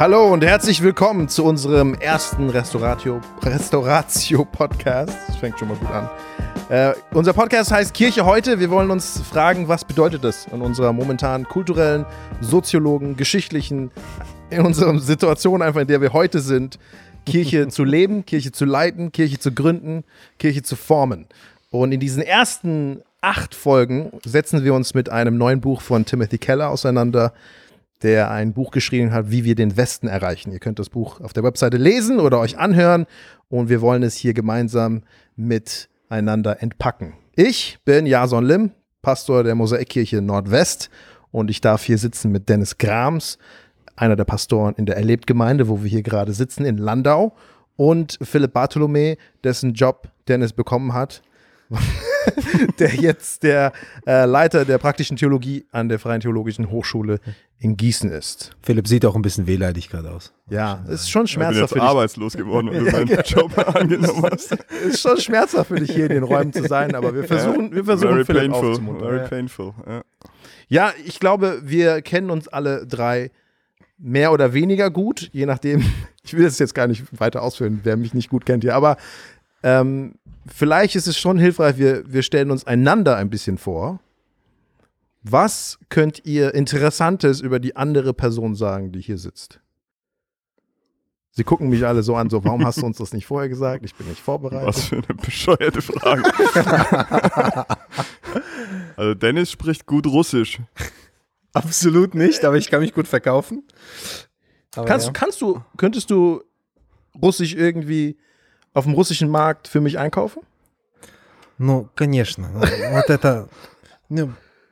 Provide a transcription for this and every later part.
Hallo und herzlich willkommen zu unserem ersten Restauratio, Restauratio-Podcast. Das fängt schon mal gut an. Äh, unser Podcast heißt Kirche heute. Wir wollen uns fragen, was bedeutet das in unserer momentanen kulturellen, soziologen, geschichtlichen, in unserer Situation einfach, in der wir heute sind, Kirche zu leben, Kirche zu leiten, Kirche zu gründen, Kirche zu formen. Und in diesen ersten acht Folgen setzen wir uns mit einem neuen Buch von Timothy Keller auseinander, der ein Buch geschrieben hat, wie wir den Westen erreichen. Ihr könnt das Buch auf der Webseite lesen oder euch anhören und wir wollen es hier gemeinsam miteinander entpacken. Ich bin Jason Lim, Pastor der Mosaikkirche Nordwest und ich darf hier sitzen mit Dennis Grams, einer der Pastoren in der Erlebtgemeinde, wo wir hier gerade sitzen, in Landau und Philipp Bartholomä, dessen Job Dennis bekommen hat der jetzt der äh, Leiter der praktischen Theologie an der Freien Theologischen Hochschule in Gießen ist. Philipp sieht auch ein bisschen wehleidig gerade aus. Ja, es ist schon schmerzhaft. Ich bin jetzt arbeitslos geworden, weil du meinen ja, Job angenommen hast. Es ist schon schmerzhaft für dich hier in den Räumen zu sein, aber wir versuchen, wir versuchen Very Philipp painful, aufzumuntern. very Ja. painful. Ja. Ja, ich glaube, wir kennen uns alle drei mehr oder weniger gut, je nachdem. Ich will das jetzt gar nicht weiter ausführen, wer mich nicht gut kennt hier, aber ähm, vielleicht ist es schon hilfreich, wir, wir stellen uns einander ein bisschen vor. Was könnt ihr Interessantes über die andere Person sagen, die hier sitzt? Sie gucken mich alle so an, so, warum hast du uns das nicht vorher gesagt? Ich bin nicht vorbereitet. Was für eine bescheuerte Frage. also Dennis spricht gut Russisch. Absolut nicht, aber ich kann mich gut verkaufen. Aber Kannst, ja. kannst du, könntest du Russisch irgendwie auf dem russischen Markt für mich einkaufen? Ну, конечно. Ну, Вот это... Ну,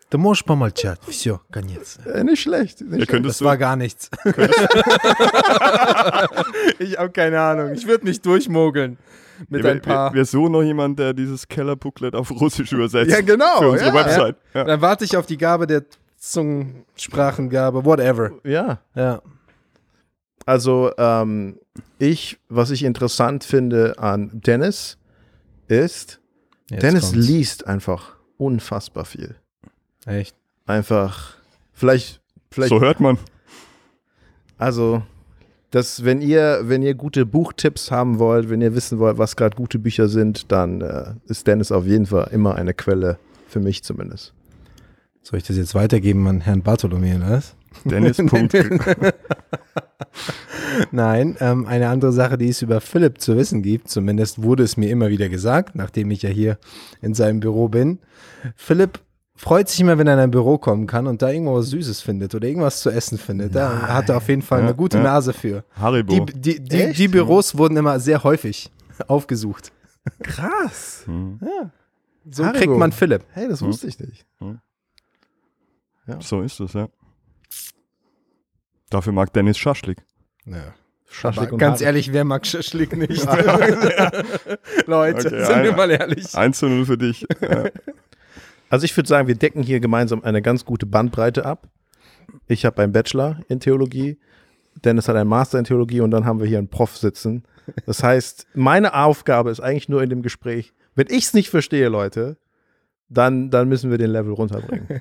ты можешь помолчать. Все, конец. Äh, nicht schlecht. Nicht Ihr schlecht. könntest Das du, war gar nichts. ich habe keine Ahnung. Ich würde mich durchmogeln mit wir, ein paar. wir, wir suchen noch jemanden, der dieses Keller-Booklet auf Russisch übersetzt. Ja, genau, Für unsere ja. Website. Ja. Dann warte ich auf die Gabe der Zungensprachengabe, whatever. Ja. Ja. Also, ähm, ich, was ich interessant finde an Dennis, ist, Jetzt Dennis kommt's. liest einfach unfassbar viel. Echt. Einfach, vielleicht, vielleicht, So hört man. also, dass, wenn ihr, wenn ihr gute Buchtipps haben wollt, wenn ihr wissen wollt, was gerade gute Bücher sind, dann äh, ist Dennis auf jeden Fall immer eine Quelle, für mich zumindest. Soll ich das jetzt weitergeben an Herrn Bartholomew, oder was? Dennis. Punkt. Nein, ähm, eine andere Sache, die es über Philipp zu wissen gibt, zumindest wurde es mir immer wieder gesagt, nachdem ich ja hier in seinem Büro bin. Philipp freut sich immer, wenn er in ein Büro kommen kann und da irgendwo was Süßes findet oder irgendwas zu essen findet. Da hat er auf jeden Fall Ja, eine gute ja. Nase für. Haribo. Die, die, die, die Büros wurden immer sehr häufig aufgesucht. Krass. Hm. So Haribo. kriegt man Philipp. Hey, das wusste ich nicht. So ist es, ja. Dafür mag Dennis Schaschlik. Ja. Schaschlik und Ganz Haribo. ehrlich, wer mag Schaschlik nicht? Leute, Okay, sind wir mal ehrlich. 1 zu 0 für dich. Ja. Also ich würde sagen, wir decken hier gemeinsam eine ganz gute Bandbreite ab. Ich habe einen Bachelor in Theologie, Dennis hat einen Master in Theologie und dann haben wir hier einen Prof sitzen. Das heißt, meine Aufgabe ist eigentlich nur in dem Gespräch, wenn ich es nicht verstehe, Leute, dann, dann müssen wir den Level runterbringen.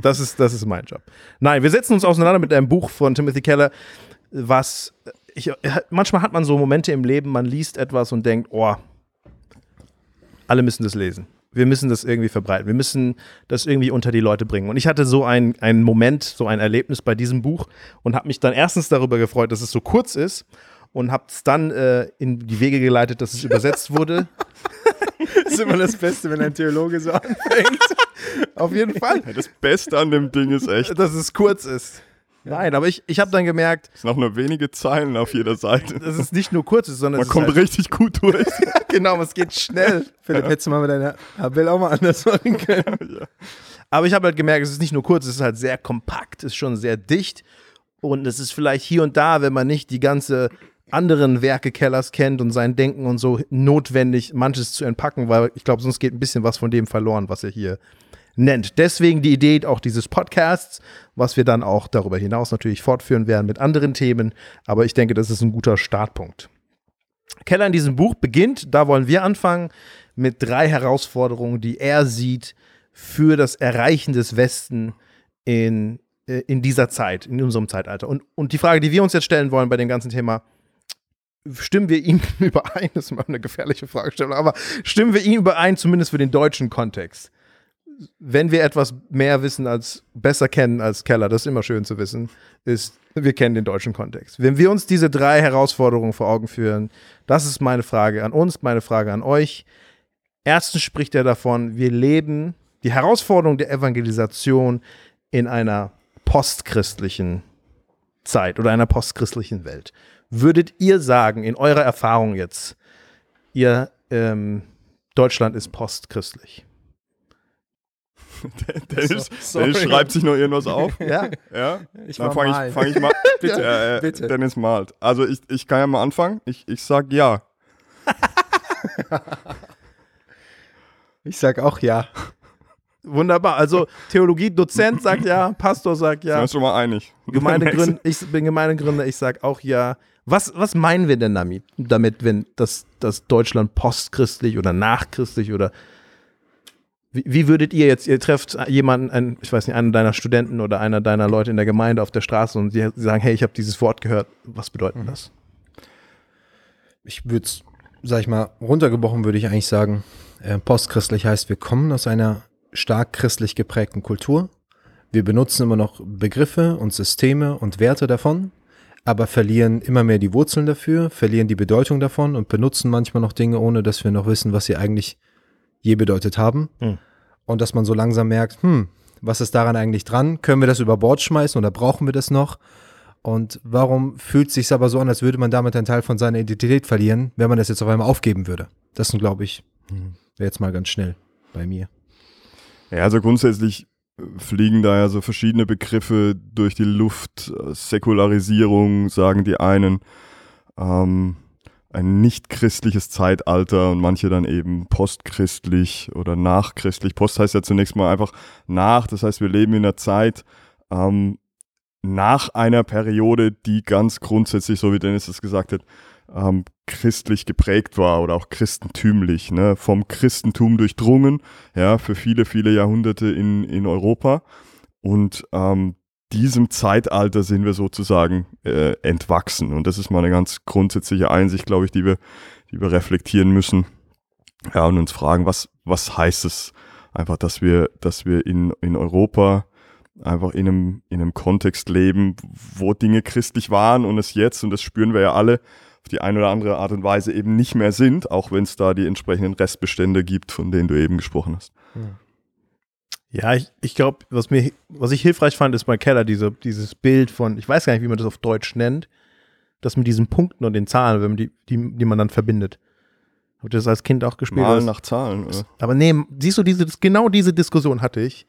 Das ist, das ist mein Job. Nein, wir setzen uns auseinander mit einem Buch von Timothy Keller, was ich, manchmal hat man so Momente im Leben, man liest etwas und denkt, oh, alle müssen das lesen. Wir müssen das irgendwie verbreiten. Wir müssen das irgendwie unter die Leute bringen. Und ich hatte so einen, einen Moment, so ein Erlebnis bei diesem Buch und habe mich dann erstens darüber gefreut, dass es so kurz ist und habe es dann äh, in die Wege geleitet, dass es übersetzt wurde. Das ist immer das Beste, wenn ein Theologe so anfängt. Auf jeden Fall, Das Beste an dem Ding ist echt, dass es kurz ist. Nein, aber ich, ich habe dann gemerkt, es sind noch nur wenige Zeilen auf jeder Seite. dass es nicht nur kurz ist, sondern Man es ist kommt halt, richtig gut durch. genau, es geht schnell. Philipp, hättest du mal mit deiner Abel auch mal anders machen können. Aber ich habe halt gemerkt, es ist nicht nur kurz, es ist halt sehr kompakt, es ist schon sehr dicht. Und es ist vielleicht hier und da, wenn man nicht die ganze anderen Werke Kellers kennt und sein Denken und so, notwendig, manches zu entpacken, weil ich glaube, sonst geht ein bisschen was von dem verloren, was er hier nennt. Deswegen die Idee auch dieses Podcasts, was wir dann auch darüber hinaus natürlich fortführen werden mit anderen Themen. Aber ich denke, das ist ein guter Startpunkt. Keller in diesem Buch beginnt, da wollen wir anfangen, mit drei Herausforderungen, die er sieht für das Erreichen des Westen in äh, in dieser Zeit, in unserem Zeitalter. Und, und die Frage, die wir uns jetzt stellen wollen bei dem ganzen Thema, stimmen wir ihm überein? Das ist mal eine gefährliche Fragestellung, aber stimmen wir ihm überein, zumindest für den deutschen Kontext? Wenn wir etwas mehr wissen als, besser kennen als Keller, das ist immer schön zu wissen, ist, wir kennen den deutschen Kontext. Wenn wir uns diese drei Herausforderungen vor Augen führen, das ist meine Frage an uns, meine Frage an euch. Erstens spricht er davon, wir leben die Herausforderung der Evangelisation in einer postchristlichen Zeit oder einer postchristlichen Welt. Würdet ihr sagen, in eurer Erfahrung jetzt, ihr ähm, Deutschland ist postchristlich? Dennis, So- Dennis schreibt sich noch irgendwas auf. Ja? Ja? Ich Dann fange ich, fang ich mal. Bitte, äh, bitte. Dennis malt. Also ich, ich kann ja mal anfangen. Ich, ich sag ja. Ich sag auch ja. Wunderbar. Also Theologie-Dozent sagt ja, Pastor sagt Sind ja, wir uns schon mal einig. Gemeindegründer, ich bin Gemeindegründer, ich sag auch ja. Was, was meinen wir denn damit, damit wenn das, das Deutschland postchristlich oder nachchristlich oder wie, wie würdet ihr jetzt, ihr trefft jemanden, einen, ich weiß nicht, einen deiner Studenten oder einer deiner Leute in der Gemeinde auf der Straße und die sagen, hey, ich habe dieses Wort gehört, was bedeutet das? Ich würde es, sag ich mal, runtergebrochen würde ich eigentlich sagen, äh, postchristlich heißt, wir kommen aus einer stark christlich geprägten Kultur. Wir benutzen immer noch Begriffe und Systeme und Werte davon, aber verlieren immer mehr die Wurzeln dafür, verlieren die Bedeutung davon und benutzen manchmal noch Dinge, ohne dass wir noch wissen, was sie eigentlich je bedeutet haben. Hm. Und dass man so langsam merkt, hm, was ist daran eigentlich dran? Können wir das über Bord schmeißen oder brauchen wir das noch? Und warum fühlt es sich aber so an, als würde man damit einen Teil von seiner Identität verlieren, wenn man das jetzt auf einmal aufgeben würde? Das sind, glaube ich, wäre jetzt mal ganz schnell bei mir. Ja, also grundsätzlich fliegen da ja so verschiedene Begriffe durch die Luft. Äh, Säkularisierung, sagen die einen. Ähm, ein nicht christliches Zeitalter und manche dann eben postchristlich oder nachchristlich. Post heißt ja zunächst mal einfach nach, das heißt, wir leben in einer Zeit ähm, nach einer Periode, die ganz grundsätzlich, so wie Dennis es gesagt hat, ähm, christlich geprägt war oder auch christentümlich, ne? vom Christentum durchdrungen, ja, für viele, viele Jahrhunderte in, in Europa. Und ähm, diesem Zeitalter sind wir sozusagen äh, entwachsen. Und das ist mal eine ganz grundsätzliche Einsicht, glaube ich, die wir, die wir reflektieren müssen. Ja, und uns fragen, was, was heißt es einfach, dass wir, dass wir in, in Europa einfach in einem, in einem Kontext leben, wo Dinge christlich waren und es jetzt, und das spüren wir ja alle, auf die eine oder andere Art und Weise eben nicht mehr sind, auch wenn es da die entsprechenden Restbestände gibt, von denen du eben gesprochen hast. Ja, ich, ich glaube, was mir, was ich hilfreich fand, ist bei Keller diese, dieses Bild von, ich weiß gar nicht, wie man das auf Deutsch nennt, das mit diesen Punkten und den Zahlen, wenn man die, die, die man dann verbindet. Habt ihr das als Kind auch gespielt? Mal Das- nach Zahlen. Oder? Aber nee, siehst du, diese, genau diese Diskussion hatte ich.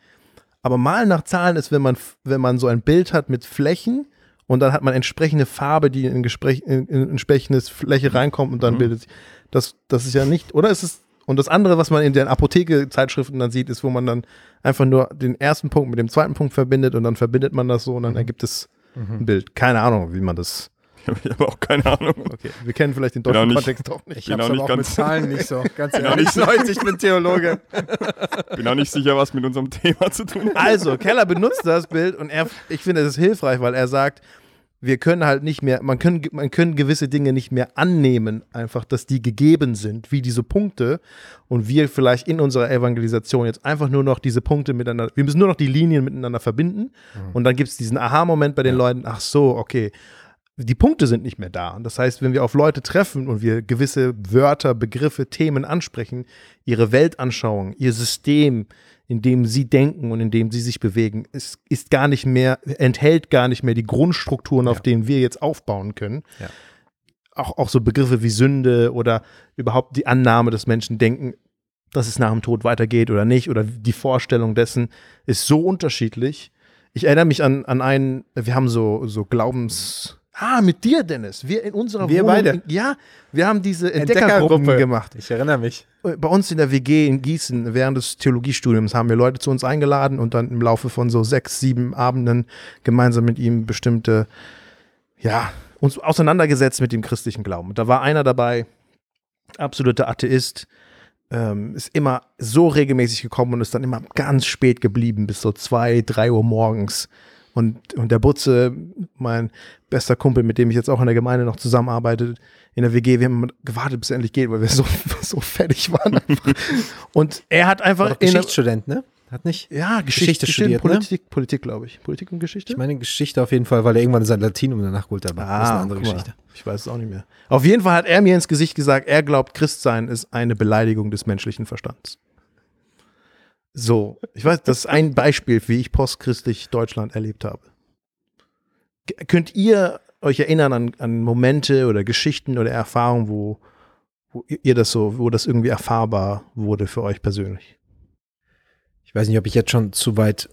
Aber Malen nach Zahlen ist, wenn man, wenn man so ein Bild hat mit Flächen und dann hat man entsprechende Farbe, die in, Gespräch, in, in entsprechendes Fläche reinkommt und dann Mhm. bildet sich. Das, das ist ja nicht, oder ist es. Und das andere, was man in den Apotheke-Zeitschriften dann sieht, ist, wo man dann einfach nur den ersten Punkt mit dem zweiten Punkt verbindet und dann verbindet man das so und dann ergibt es ein Bild. Keine Ahnung, wie man das. Ich habe auch keine Ahnung. Okay, wir kennen vielleicht den deutschen nicht- Kontext auch nicht. Ich Bin hab's auch auch ganz- mit Zahlen nicht so. Ganz Bin auch ehrlich, nicht- Leute, ich bin Theologe. Bin auch nicht sicher, was mit unserem Thema zu tun hat. Also, Keller benutzt das Bild und er, ich finde, es ist hilfreich, weil er sagt, wir können halt nicht mehr, man können, man können gewisse Dinge nicht mehr annehmen, einfach, dass die gegeben sind, wie diese Punkte. Und wir vielleicht in unserer Evangelisation jetzt einfach nur noch diese Punkte miteinander, wir müssen nur noch die Linien miteinander verbinden. Und dann gibt es diesen Aha-Moment bei den Leuten, ach so, okay. Die Punkte sind nicht mehr da. Und das heißt, wenn wir auf Leute treffen und wir gewisse Wörter, Begriffe, Themen ansprechen, ihre Weltanschauung, ihr System, in dem sie denken und in dem sie sich bewegen, ist, ist gar nicht mehr, enthält gar nicht mehr die Grundstrukturen, auf denen wir jetzt aufbauen können. Ja. Auch, auch so Begriffe wie Sünde oder überhaupt die Annahme des Menschen denken, dass es nach dem Tod weitergeht oder nicht, oder die Vorstellung dessen ist so unterschiedlich. Ich erinnere mich an, an einen, wir haben so, so Glaubens. Ah, mit dir, Dennis. Wir in unserer Wir Wohnung. beide. Ja, wir haben diese Entdeckergruppen Entdeckergruppe. gemacht Ich erinnere mich. bei uns in der WG in Gießen während des Theologiestudiums haben wir Leute zu uns eingeladen und dann im Laufe von so sechs, sieben Abenden gemeinsam mit ihm bestimmte, ja, uns auseinandergesetzt mit dem christlichen Glauben. Und da war einer dabei, absoluter Atheist, ähm, ist immer so regelmäßig gekommen und ist dann immer ganz spät geblieben, bis so zwei, drei Uhr morgens Und, und der Butze, mein bester Kumpel, mit dem ich jetzt auch in der Gemeinde noch zusammenarbeite, in der WG, wir haben gewartet, bis es endlich geht, weil wir so, so fertig waren. Einfach. Und er hat einfach. War Geschichtsstudent, ne? Hat nicht? Ja, Geschichte, Geschichte studiert, ne? Politik, Politik glaube ich. Politik und Geschichte? Ich meine Geschichte auf jeden Fall, weil er irgendwann sein Latinum danach geholt hat. aber das ist eine andere Ah, mal, Geschichte. Ich weiß es auch nicht mehr. Auf jeden Fall hat er mir ins Gesicht gesagt, er glaubt, Christsein ist eine Beleidigung des menschlichen Verstands. So, ich weiß, das ist ein Beispiel, wie ich postchristlich Deutschland erlebt habe. G könnt ihr euch erinnern an, an Momente oder Geschichten oder Erfahrungen, wo, wo ihr das so, wo das irgendwie erfahrbar wurde für euch persönlich? Ich weiß nicht, ob ich jetzt schon zu weit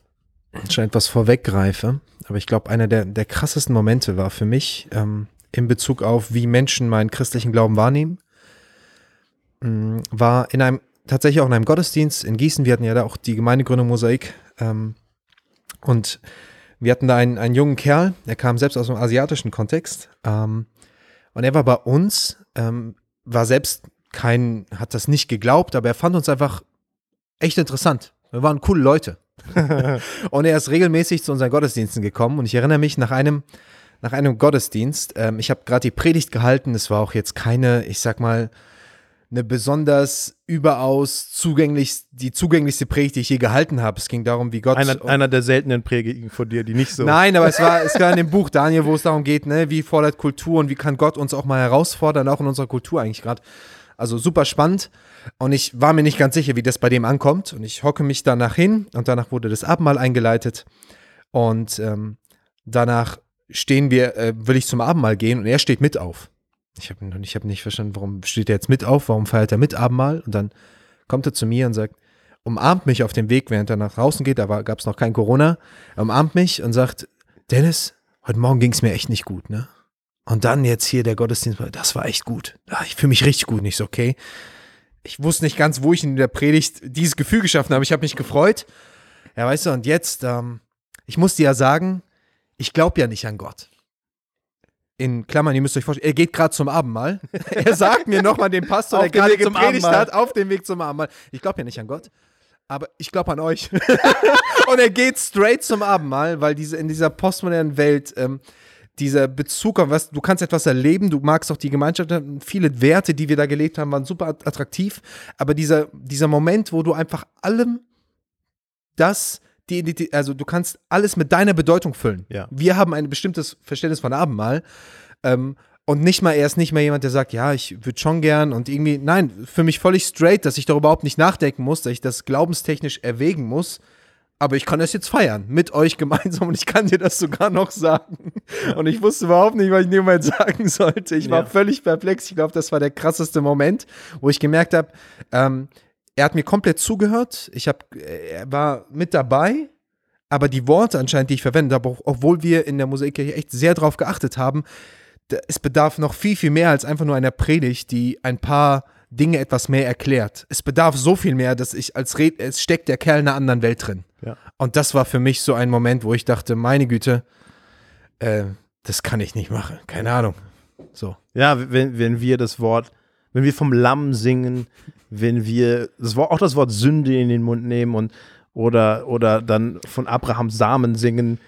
schon etwas vorweggreife, aber ich glaube, einer der, der krassesten Momente war für mich ähm, in Bezug auf, wie Menschen meinen christlichen Glauben wahrnehmen, mh, war in einem, tatsächlich auch in einem Gottesdienst in Gießen. Wir hatten ja da auch die Gemeindegründung Mosaik ähm, und wir hatten da einen, einen jungen Kerl, der kam selbst aus dem asiatischen Kontext ähm, und er war bei uns, ähm, war selbst kein, hat das nicht geglaubt, aber er fand uns einfach echt interessant. Wir waren coole Leute. und er ist regelmäßig zu unseren Gottesdiensten gekommen und ich erinnere mich nach einem, nach einem Gottesdienst, ähm, ich habe gerade die Predigt gehalten, es war auch jetzt keine, ich sag mal, eine besonders überaus zugänglich, die zugänglichste Predigt, die ich je gehalten habe. Es ging darum, wie Gott. Einer, einer der seltenen Predigen von dir, die nicht so. Nein, aber es war, es war in dem Buch Daniel, wo es darum geht, ne, wie fordert Kultur und wie kann Gott uns auch mal herausfordern, auch in unserer Kultur eigentlich gerade. Also super spannend. Und ich war mir nicht ganz sicher, wie das bei dem ankommt. Und ich hocke mich danach hin und danach wurde das Abendmahl eingeleitet. Und ähm, danach stehen wir, äh, will ich zum Abendmahl gehen und er steht mit auf. Ich habe ich hab nicht verstanden, warum steht er jetzt mit auf, warum feiert er mit Abendmahl? Und dann kommt er zu mir und sagt, umarmt mich auf dem Weg, während er nach draußen geht, da gab es noch kein Corona, er umarmt mich und sagt, Dennis, heute Morgen ging es mir echt nicht gut, ne? Und dann jetzt hier der Gottesdienst, das war echt gut. Ah, Ich fühle mich richtig gut, nicht so, okay? Ich wusste nicht ganz, wo ich in der Predigt dieses Gefühl geschaffen habe. Ich habe mich gefreut. Ja, weißt du, und jetzt, ähm, ich muss dir ja sagen, ich glaube ja nicht an Gott. In Klammern, ihr müsst euch vorstellen, er geht gerade zum Abendmahl. er sagt mir nochmal dem Pastor, der gerade gepredigt Abendmahl. hat, auf dem Weg zum Abendmahl. Ich glaube ja nicht an Gott, aber ich glaube an euch. und er geht straight zum Abendmahl, weil diese, in dieser postmodernen Welt ähm, dieser Bezug auf was, du kannst etwas erleben, du magst auch die Gemeinschaft, viele Werte, die wir da gelebt haben, waren super attraktiv, aber dieser, dieser Moment, wo du einfach allem das, die also du kannst alles mit deiner Bedeutung füllen. Ja. Wir haben ein bestimmtes Verständnis von Abendmahl ähm, und nicht mal, er ist nicht mehr jemand, der sagt, ja, ich würde schon gern und irgendwie, nein, für mich völlig straight, dass ich darüber überhaupt nicht nachdenken muss, dass ich das glaubenstechnisch erwägen muss, aber ich kann das jetzt feiern, mit euch gemeinsam und ich kann dir das sogar noch sagen. Und ich wusste überhaupt nicht, was ich in dem Moment sagen sollte. Ich war Ja. völlig perplex. Ich glaube, das war der krasseste Moment, wo ich gemerkt habe, ähm, er hat mir komplett zugehört. Ich habe, er war mit dabei, aber die Worte anscheinend, die ich verwendet habe, auch- obwohl wir in der Musikkirche echt sehr drauf geachtet haben, es bedarf noch viel, viel mehr als einfach nur einer Predigt, die ein paar Dinge etwas mehr erklärt. Es bedarf so viel mehr, dass ich als Red, es steckt der Kerl in einer anderen Welt drin. Ja. Und das war für mich so ein Moment, wo ich dachte, meine Güte, äh, das kann ich nicht machen. Keine Ahnung. So. Ja, wenn, wenn wir das Wort, wenn wir vom Lamm singen, wenn wir das Wort, auch das Wort Sünde in den Mund nehmen und oder, oder dann von Abrahams Samen singen,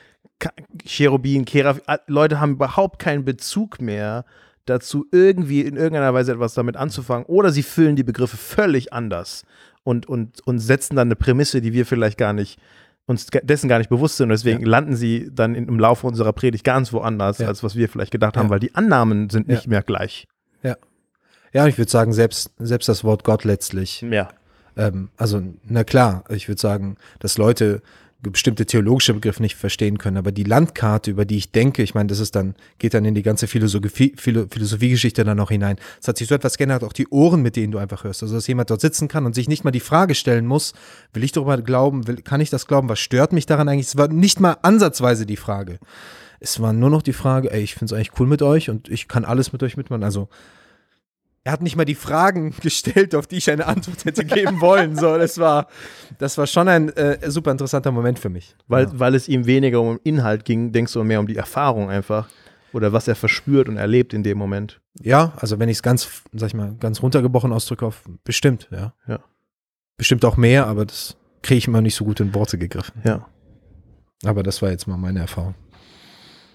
Cherubin, Keraf, Leute haben überhaupt keinen Bezug mehr dazu, irgendwie in irgendeiner Weise etwas damit anzufangen. Oder sie füllen die Begriffe völlig anders und, und, und setzen dann eine Prämisse, die wir vielleicht gar nicht uns dessen gar nicht bewusst sind. Und deswegen landen sie dann im Laufe unserer Predigt ganz woanders, Ja. als was wir vielleicht gedacht haben, Ja. weil die Annahmen sind Ja. nicht mehr gleich. Ja, und ich würde sagen, selbst, selbst das Wort Gott letztlich Ja. Ähm, also, na klar, ich würde sagen, dass Leute bestimmte theologische Begriffe nicht verstehen können, aber die Landkarte, über die ich denke, ich meine, das ist dann, geht dann in die ganze Philosophie, Philo, Philosophiegeschichte dann noch hinein. Es hat sich so etwas geändert, auch die Ohren, mit denen du einfach hörst. Also, dass jemand dort sitzen kann und sich nicht mal die Frage stellen muss, will ich darüber glauben, will, kann ich das glauben, was stört mich daran eigentlich? Es war nicht mal ansatzweise die Frage. Es war nur noch die Frage, ey, ich finde es eigentlich cool mit euch und ich kann alles mit euch mitmachen. Also, er hat nicht mal die Fragen gestellt, auf die ich eine Antwort hätte geben wollen. So, das war, das war schon ein äh, super interessanter Moment für mich. Weil, ja. weil es ihm weniger um Inhalt ging, denkst du mehr um die Erfahrung einfach. Oder was er verspürt und erlebt in dem Moment. ja, also wenn ich es ganz, sag ich mal, ganz runtergebrochen ausdrücke, auf bestimmt, ja. Ja. Bestimmt auch mehr, aber das kriege ich immer nicht so gut in Worte gegriffen. Ja. Aber das war jetzt mal meine Erfahrung.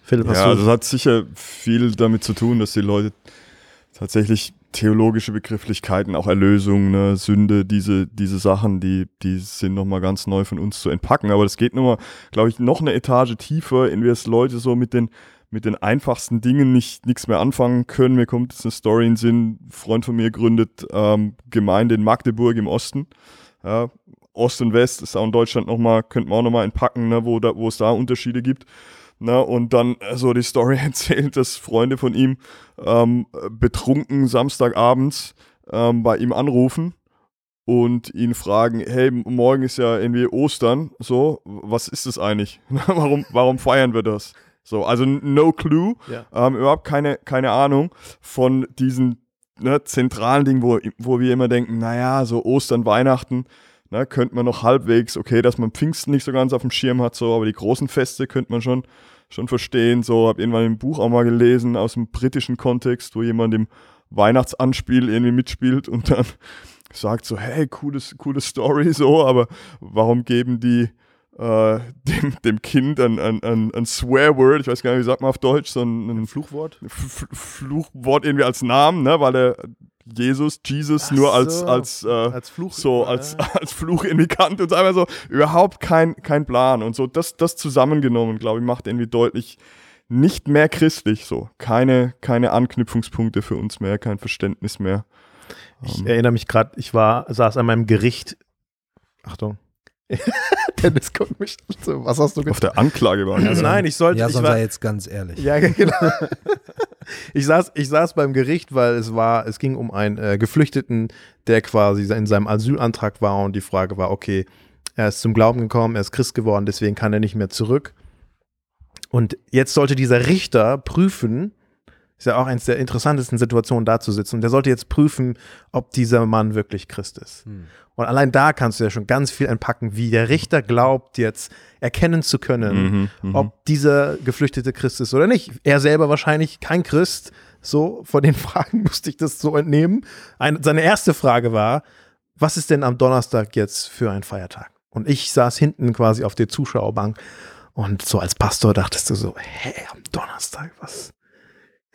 Philipp, hast Ja, du also es hat sicher viel damit zu tun, dass die Leute tatsächlich theologische Begrifflichkeiten, auch Erlösung, ne, Sünde, diese, diese Sachen, die, die sind nochmal ganz neu von uns zu entpacken. Aber das geht nochmal, glaube ich, noch eine Etage tiefer, in wir es Leute so mit den, mit den einfachsten Dingen nicht nichts mehr anfangen können. Mir kommt jetzt eine Story in den Sinn, Freund von mir gründet ähm, Gemeinde in Magdeburg im Osten. Ja, Ost und West ist auch in Deutschland nochmal, könnte man auch nochmal entpacken, ne, wo, da, wo es da Unterschiede gibt. Ne, und dann äh, so die Story erzählt, dass Freunde von ihm ähm, betrunken Samstagabends ähm, bei ihm anrufen und ihn fragen, hey, morgen ist ja irgendwie Ostern, so, was ist das eigentlich? warum, warum feiern wir das? So, also no clue, Ja. ähm, überhaupt keine, keine Ahnung von diesen ne, zentralen Dingen, wo, wo wir immer denken, naja, so Ostern, Weihnachten, ne, könnte man noch halbwegs, okay, dass man Pfingsten nicht so ganz auf dem Schirm hat, so, aber die großen Feste könnte man schon, schon verstehen. So, habe irgendwann ein Buch auch mal gelesen aus dem britischen Kontext, wo jemand im Weihnachtsanspiel irgendwie mitspielt und dann sagt so, hey, cooles, coole Story, so, aber warum geben die äh, dem, dem Kind ein, ein, ein, ein Swearword, ich weiß gar nicht, wie sagt man auf Deutsch, so ein, ein Fluchwort? F- Fluchwort irgendwie als Namen, ne, weil er Jesus, Jesus Ach nur als, so. als, äh, Als Fluch. so ja. als, als Fluch irgendwie kannt und so einfach so überhaupt kein, kein Plan und so das, das zusammengenommen, glaube ich, macht irgendwie deutlich nicht mehr christlich so. Keine, keine Anknüpfungspunkte für uns mehr, kein Verständnis mehr. Ich erinnere mich gerade, ich war, saß an meinem Gericht. Achtung. Dennis guckt mich an, so, was hast du Auf getan? der Anklage war Also, Nein, ich sollte, Ja, ich sonst war, sei jetzt ganz ehrlich. Ja, genau. Ich saß, ich saß beim Gericht, weil es war, es ging um einen äh, Geflüchteten, der quasi in seinem Asylantrag war und die Frage war, okay, er ist zum Glauben gekommen, er ist Christ geworden, deswegen kann er nicht mehr zurück. Und jetzt sollte dieser Richter prüfen, ist ja auch eines der interessantesten Situationen da zu sitzen, und der sollte jetzt prüfen, ob dieser Mann wirklich Christ ist. Und allein da kannst du ja schon ganz viel entpacken, wie der Richter glaubt, jetzt erkennen zu können, Mhm, mhm. ob dieser Geflüchtete Christ ist oder nicht. Er selber wahrscheinlich kein Christ. So, von den Fragen musste ich das so entnehmen. Ein, seine erste Frage war, was ist denn am Donnerstag jetzt für ein Feiertag? Und ich saß hinten quasi auf der Zuschauerbank und so als Pastor dachtest du so, hä, am Donnerstag, was?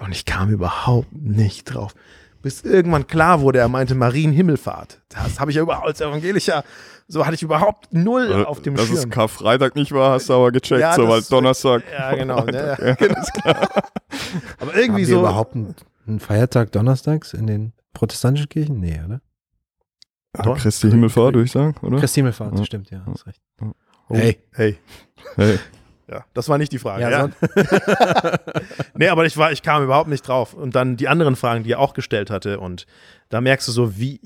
Und ich kam überhaupt nicht drauf. Bis irgendwann klar wurde, er meinte Marienhimmelfahrt. Das habe ich ja überhaupt als Evangelischer, so hatte ich überhaupt null Äh, auf dem Dass Schirm. es Karfreitag nicht war, hast du aber gecheckt, Ja, so, weil Donnerstag. Ja, genau. Ja, ja, genau. Aber Haben irgendwie wir so. überhaupt einen, einen Feiertag donnerstags in den protestantischen Kirchen? Nee, oder? Ah, Doch. Christi Himmelfahrt, würde ich sagen, oder? Christi Himmelfahrt, Ja. stimmt, ja, hast recht. Oh, hey, hey. Hey. Ja, das war nicht die Frage. Ja, Ja, Nee, aber ich, war, ich kam überhaupt nicht drauf. Und dann die anderen Fragen, die er auch gestellt hatte. Und da merkst du so, wie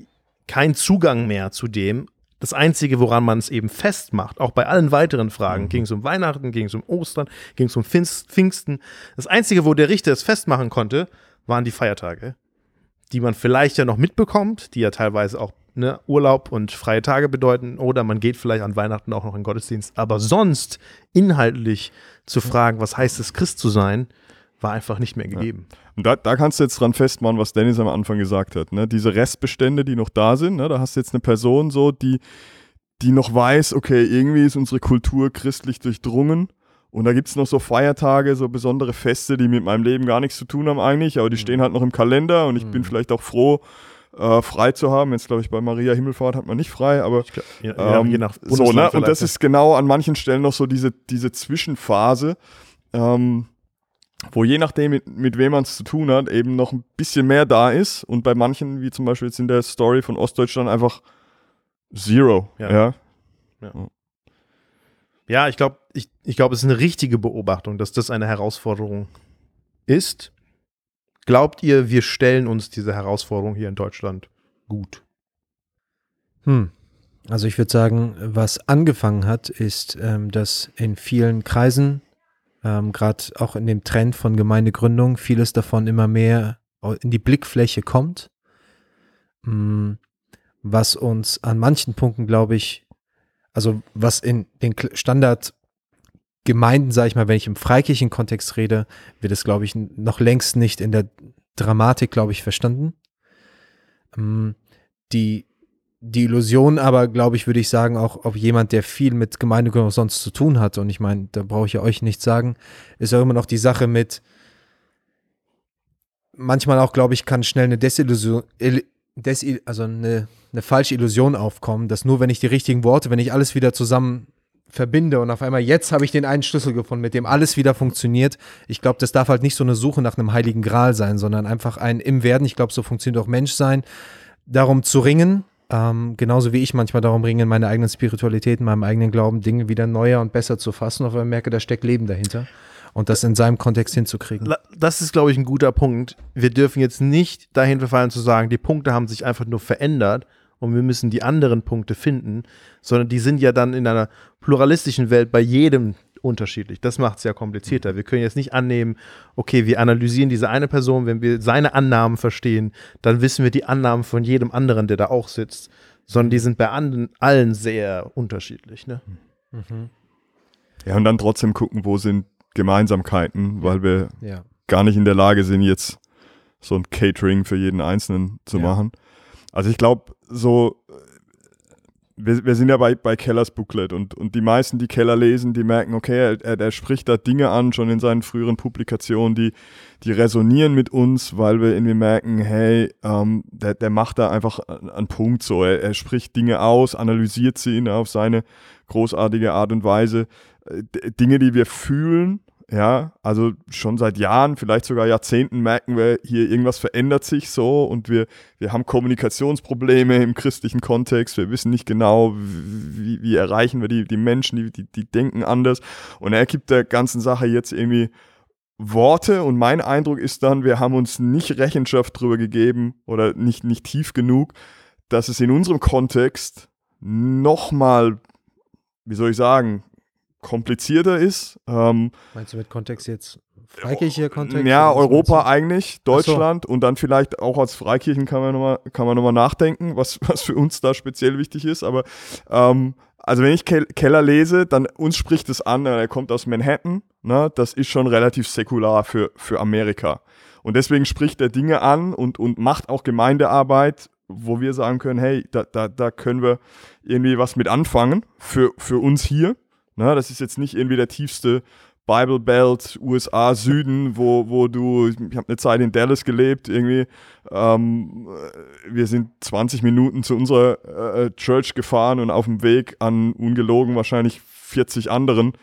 kein Zugang mehr zu dem. Das Einzige, woran man es eben festmacht, auch bei allen weiteren Fragen, ging es um Weihnachten, ging es um Ostern, ging es um Pfingst- Pfingsten. Das Einzige, wo der Richter es festmachen konnte, waren die Feiertage, die man vielleicht ja noch mitbekommt, die ja teilweise auch ne, Urlaub und freie Tage bedeuten. Oder man geht vielleicht an Weihnachten auch noch in Gottesdienst. Aber sonst inhaltlich zu fragen, was heißt es, Christ zu sein, war einfach nicht mehr gegeben. Und da, da kannst du jetzt dran festmachen, was Dennis am Anfang gesagt hat. Ne? Diese Restbestände, die noch da sind, ne? da hast du jetzt eine Person so, die, die noch weiß, okay, irgendwie ist unsere Kultur christlich durchdrungen. Und da gibt es noch so Feiertage, so besondere Feste, die mit meinem Leben gar nichts zu tun haben eigentlich, aber die stehen halt noch im Kalender und ich bin vielleicht auch froh, äh, frei zu haben. Jetzt glaube ich, bei Maria Himmelfahrt hat man nicht frei, aber Je, je, ähm, je nach so, ne? Und das ist genau an manchen Stellen noch so diese, diese Zwischenphase, ähm, wo je nachdem, mit, mit wem man es zu tun hat, eben noch ein bisschen mehr da ist und bei manchen, wie zum Beispiel jetzt in der Story von Ostdeutschland, einfach Zero. Ja. Ja. Ja, ich glaube, ich, ich glaub, es ist eine richtige Beobachtung, dass das eine Herausforderung ist. Glaubt ihr, wir stellen uns diese Herausforderung hier in Deutschland gut? Hm. Also ich würde sagen, was angefangen hat, ist, ähm, dass in vielen Kreisen, ähm, gerade auch in dem Trend von Gemeindegründung, vieles davon immer mehr in die Blickfläche kommt, Hm, was uns an manchen Punkten, glaube ich, also was in den Kl- Standardgemeinden, sage ich mal, wenn ich im freikirchen Kontext rede, wird es, glaube ich, noch längst nicht in der Dramatik, glaube ich, verstanden. Ähm, die die Illusion, aber glaube ich, würde ich sagen, auch ob jemand, der viel mit Gemeindegründung sonst zu tun hat, und ich meine, da brauche ich ja euch nichts sagen, ist auch immer noch die Sache mit, manchmal auch, glaube ich, kann schnell eine Desillusion, Desil also eine, eine falsche Illusion aufkommen, dass nur wenn ich die richtigen Worte, wenn ich alles wieder zusammen verbinde und auf einmal jetzt habe ich den einen Schlüssel gefunden, mit dem alles wieder funktioniert. Ich glaube, das darf halt nicht so eine Suche nach einem heiligen Gral sein, sondern einfach ein im Werden. Ich glaube, so funktioniert auch Menschsein. Darum zu ringen, ähm, genauso wie ich manchmal darum ringe, in meiner eigenen Spiritualität, in meinem eigenen Glauben, Dinge wieder neuer und besser zu fassen, auf einmal merke, da steckt Leben dahinter. Und das in seinem Kontext hinzukriegen. Das ist, glaube ich, ein guter Punkt. Wir dürfen jetzt nicht dahin verfallen zu sagen, die Punkte haben sich einfach nur verändert und wir müssen die anderen Punkte finden, sondern die sind ja dann in einer pluralistischen Welt bei jedem unterschiedlich. Das macht es ja komplizierter. Wir können jetzt nicht annehmen, okay, wir analysieren diese eine Person, wenn wir seine Annahmen verstehen, dann wissen wir die Annahmen von jedem anderen, der da auch sitzt, sondern die sind bei anderen, allen sehr unterschiedlich. Ne? Mhm. Ja, und dann trotzdem gucken, wo sind Gemeinsamkeiten, weil wir ja. gar nicht in der Lage sind, jetzt so ein Catering für jeden Einzelnen zu ja. machen. Also ich glaube, so wir, wir sind ja bei, bei Kellers Booklet und, und die meisten, die Keller lesen, die merken, okay, er, er spricht da Dinge an, schon in seinen früheren Publikationen, die, die resonieren mit uns, weil wir irgendwie merken, hey, ähm, der, der macht da einfach einen Punkt so. Er, er spricht Dinge aus, analysiert sie auf seine großartige Art und Weise. Äh, Dinge, die wir fühlen, ja, also schon seit Jahren, vielleicht sogar Jahrzehnten merken wir, hier irgendwas verändert sich so und wir, wir haben Kommunikationsprobleme im christlichen Kontext. Wir wissen nicht genau, wie, wie erreichen wir die, die Menschen, die, die, die denken anders. Und er gibt der ganzen Sache jetzt irgendwie Worte und mein Eindruck ist dann, wir haben uns nicht Rechenschaft darüber gegeben oder nicht, nicht tief genug, dass es in unserem Kontext nochmal, wie soll ich sagen, komplizierter ist. Ähm, Meinst du mit Kontext jetzt freikirchlicher Kontext? Ja, Europa eigentlich, Deutschland so. und dann vielleicht auch als Freikirchen kann man nochmal noch nachdenken, was, was für uns da speziell wichtig ist. Aber ähm, also wenn ich Keller lese, dann uns spricht es an, er kommt aus Manhattan, ne? das ist schon relativ säkular für, für Amerika. Und deswegen spricht er Dinge an und, und macht auch Gemeindearbeit, wo wir sagen können, hey, da, da, da können wir irgendwie was mit anfangen für, für uns hier. Ne, das ist jetzt nicht irgendwie der tiefste Bible Belt, USA, Süden, wo, wo du, ich habe eine Zeit in Dallas gelebt, irgendwie, ähm, wir sind 20 Minuten zu unserer äh, Church gefahren und auf dem Weg an ungelogen wahrscheinlich 40 anderen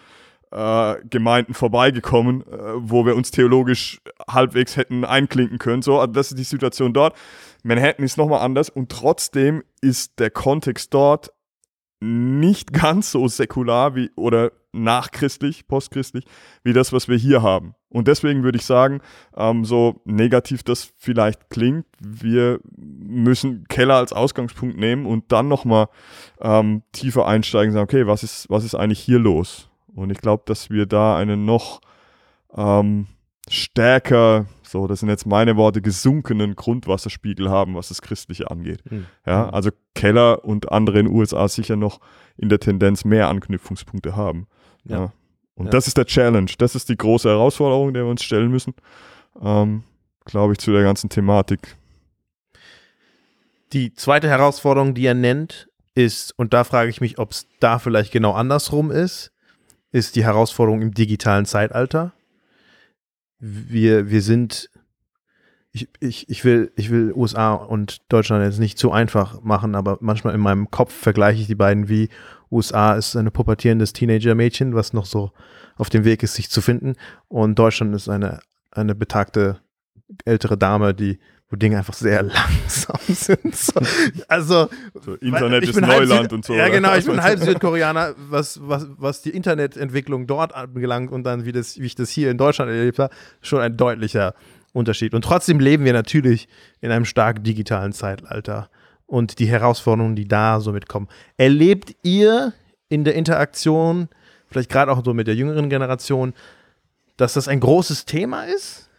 äh, Gemeinden vorbeigekommen, äh, wo wir uns theologisch halbwegs hätten einklinken können. So, also das ist die Situation dort. Manhattan ist nochmal anders und trotzdem ist der Kontext dort nicht ganz so säkular wie oder nachchristlich, postchristlich, wie das, was wir hier haben. Und deswegen würde ich sagen, ähm, so negativ das vielleicht klingt, wir müssen Keller als Ausgangspunkt nehmen und dann nochmal ähm, tiefer einsteigen und sagen, okay, was ist, was ist eigentlich hier los? Und ich glaube, dass wir da eine noch ähm, stärker so, das sind jetzt meine Worte, gesunkenen Grundwasserspiegel haben, was das Christliche angeht. Mhm. Ja, also Keller und andere in den USA sicher noch in der Tendenz mehr Anknüpfungspunkte haben. Ja. ja. Und ja. das ist der Challenge, das ist die große Herausforderung, der wir uns stellen müssen, ähm, glaube ich, zu der ganzen Thematik. Die zweite Herausforderung, die er nennt, ist, und da frage ich mich, ob es da vielleicht genau andersrum ist, ist die Herausforderung im digitalen Zeitalter wir, wir sind, ich, ich, ich, will, ich will USA und Deutschland jetzt nicht zu einfach machen, aber manchmal in meinem Kopf vergleiche ich die beiden wie USA ist ein pubertierendes Teenager-Mädchen, was noch so auf dem Weg ist, sich zu finden. Und Deutschland ist eine, eine betagte ältere Dame, die wo Dinge einfach sehr langsam sind. So, also so, Internet ist Neuland und so. Ja, genau, ich bin halb Südkoreaner, was, was, was die Internetentwicklung dort anbelangt und dann, wie, das, wie ich das hier in Deutschland erlebt habe, schon ein deutlicher Unterschied. Und trotzdem leben wir natürlich in einem stark digitalen Zeitalter und die Herausforderungen, die da so mitkommen. Erlebt ihr in der Interaktion, vielleicht gerade auch so mit der jüngeren Generation, dass das ein großes Thema ist?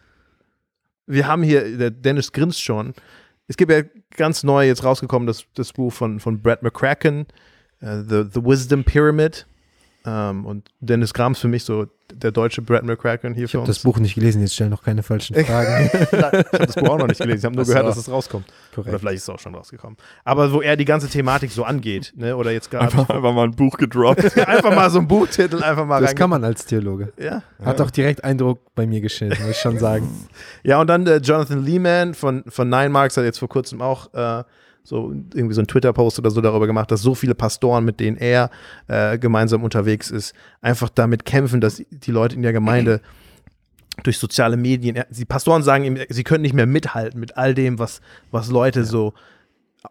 Wir haben hier, der Dennis grinst schon. Es gibt ja ganz neu jetzt rausgekommen, das, das Buch von, von Brad McCracken, uh, The, The Wisdom Pyramid. Ähm, und Dennis Grams für mich so der deutsche Brad McCracken hier Ich für habe das Buch nicht gelesen, jetzt stellen noch keine falschen Fragen. Nein, ich habe das Buch auch noch nicht gelesen. Ich habe nur so. gehört, dass es rauskommt. Oder Korrekt. vielleicht ist es auch schon rausgekommen. Aber wo er die ganze Thematik so angeht, ne? oder jetzt gerade Einfach, einfach mal ein Buch gedroppt. einfach mal so ein Buchtitel einfach mal Das kann man als Theologe. Ja. Hat auch direkt Eindruck bei mir geschildert, muss ich schon sagen. Ja, und dann der Jonathan Lehman von, von Nine Marks hat jetzt vor kurzem auch äh, so irgendwie so ein Twitter-Post oder so darüber gemacht, dass so viele Pastoren, mit denen er äh, gemeinsam unterwegs ist, einfach damit kämpfen, dass die Leute in der Gemeinde durch soziale Medien, die Pastoren sagen ihm, sie können nicht mehr mithalten mit all dem, was, was Leute so,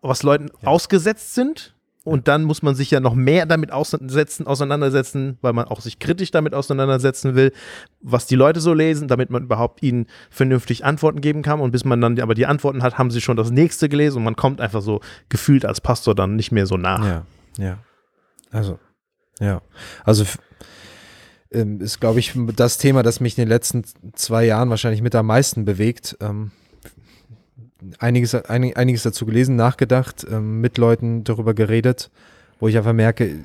was Leuten ausgesetzt sind. Und dann muss man sich ja noch mehr damit auseinandersetzen, weil man auch sich kritisch damit auseinandersetzen will, was die Leute so lesen, damit man überhaupt ihnen vernünftig Antworten geben kann. Und bis man dann aber die Antworten hat, haben sie schon das nächste gelesen und man kommt einfach so gefühlt als Pastor dann nicht mehr so nach. Ja, ja. Also, ja. Also ähm, ist, glaube ich, das Thema, das mich in den letzten zwei Jahren wahrscheinlich mit am meisten bewegt. Ähm, einiges, einig, einiges dazu gelesen, nachgedacht, ähm, mit Leuten darüber geredet, wo ich einfach merke,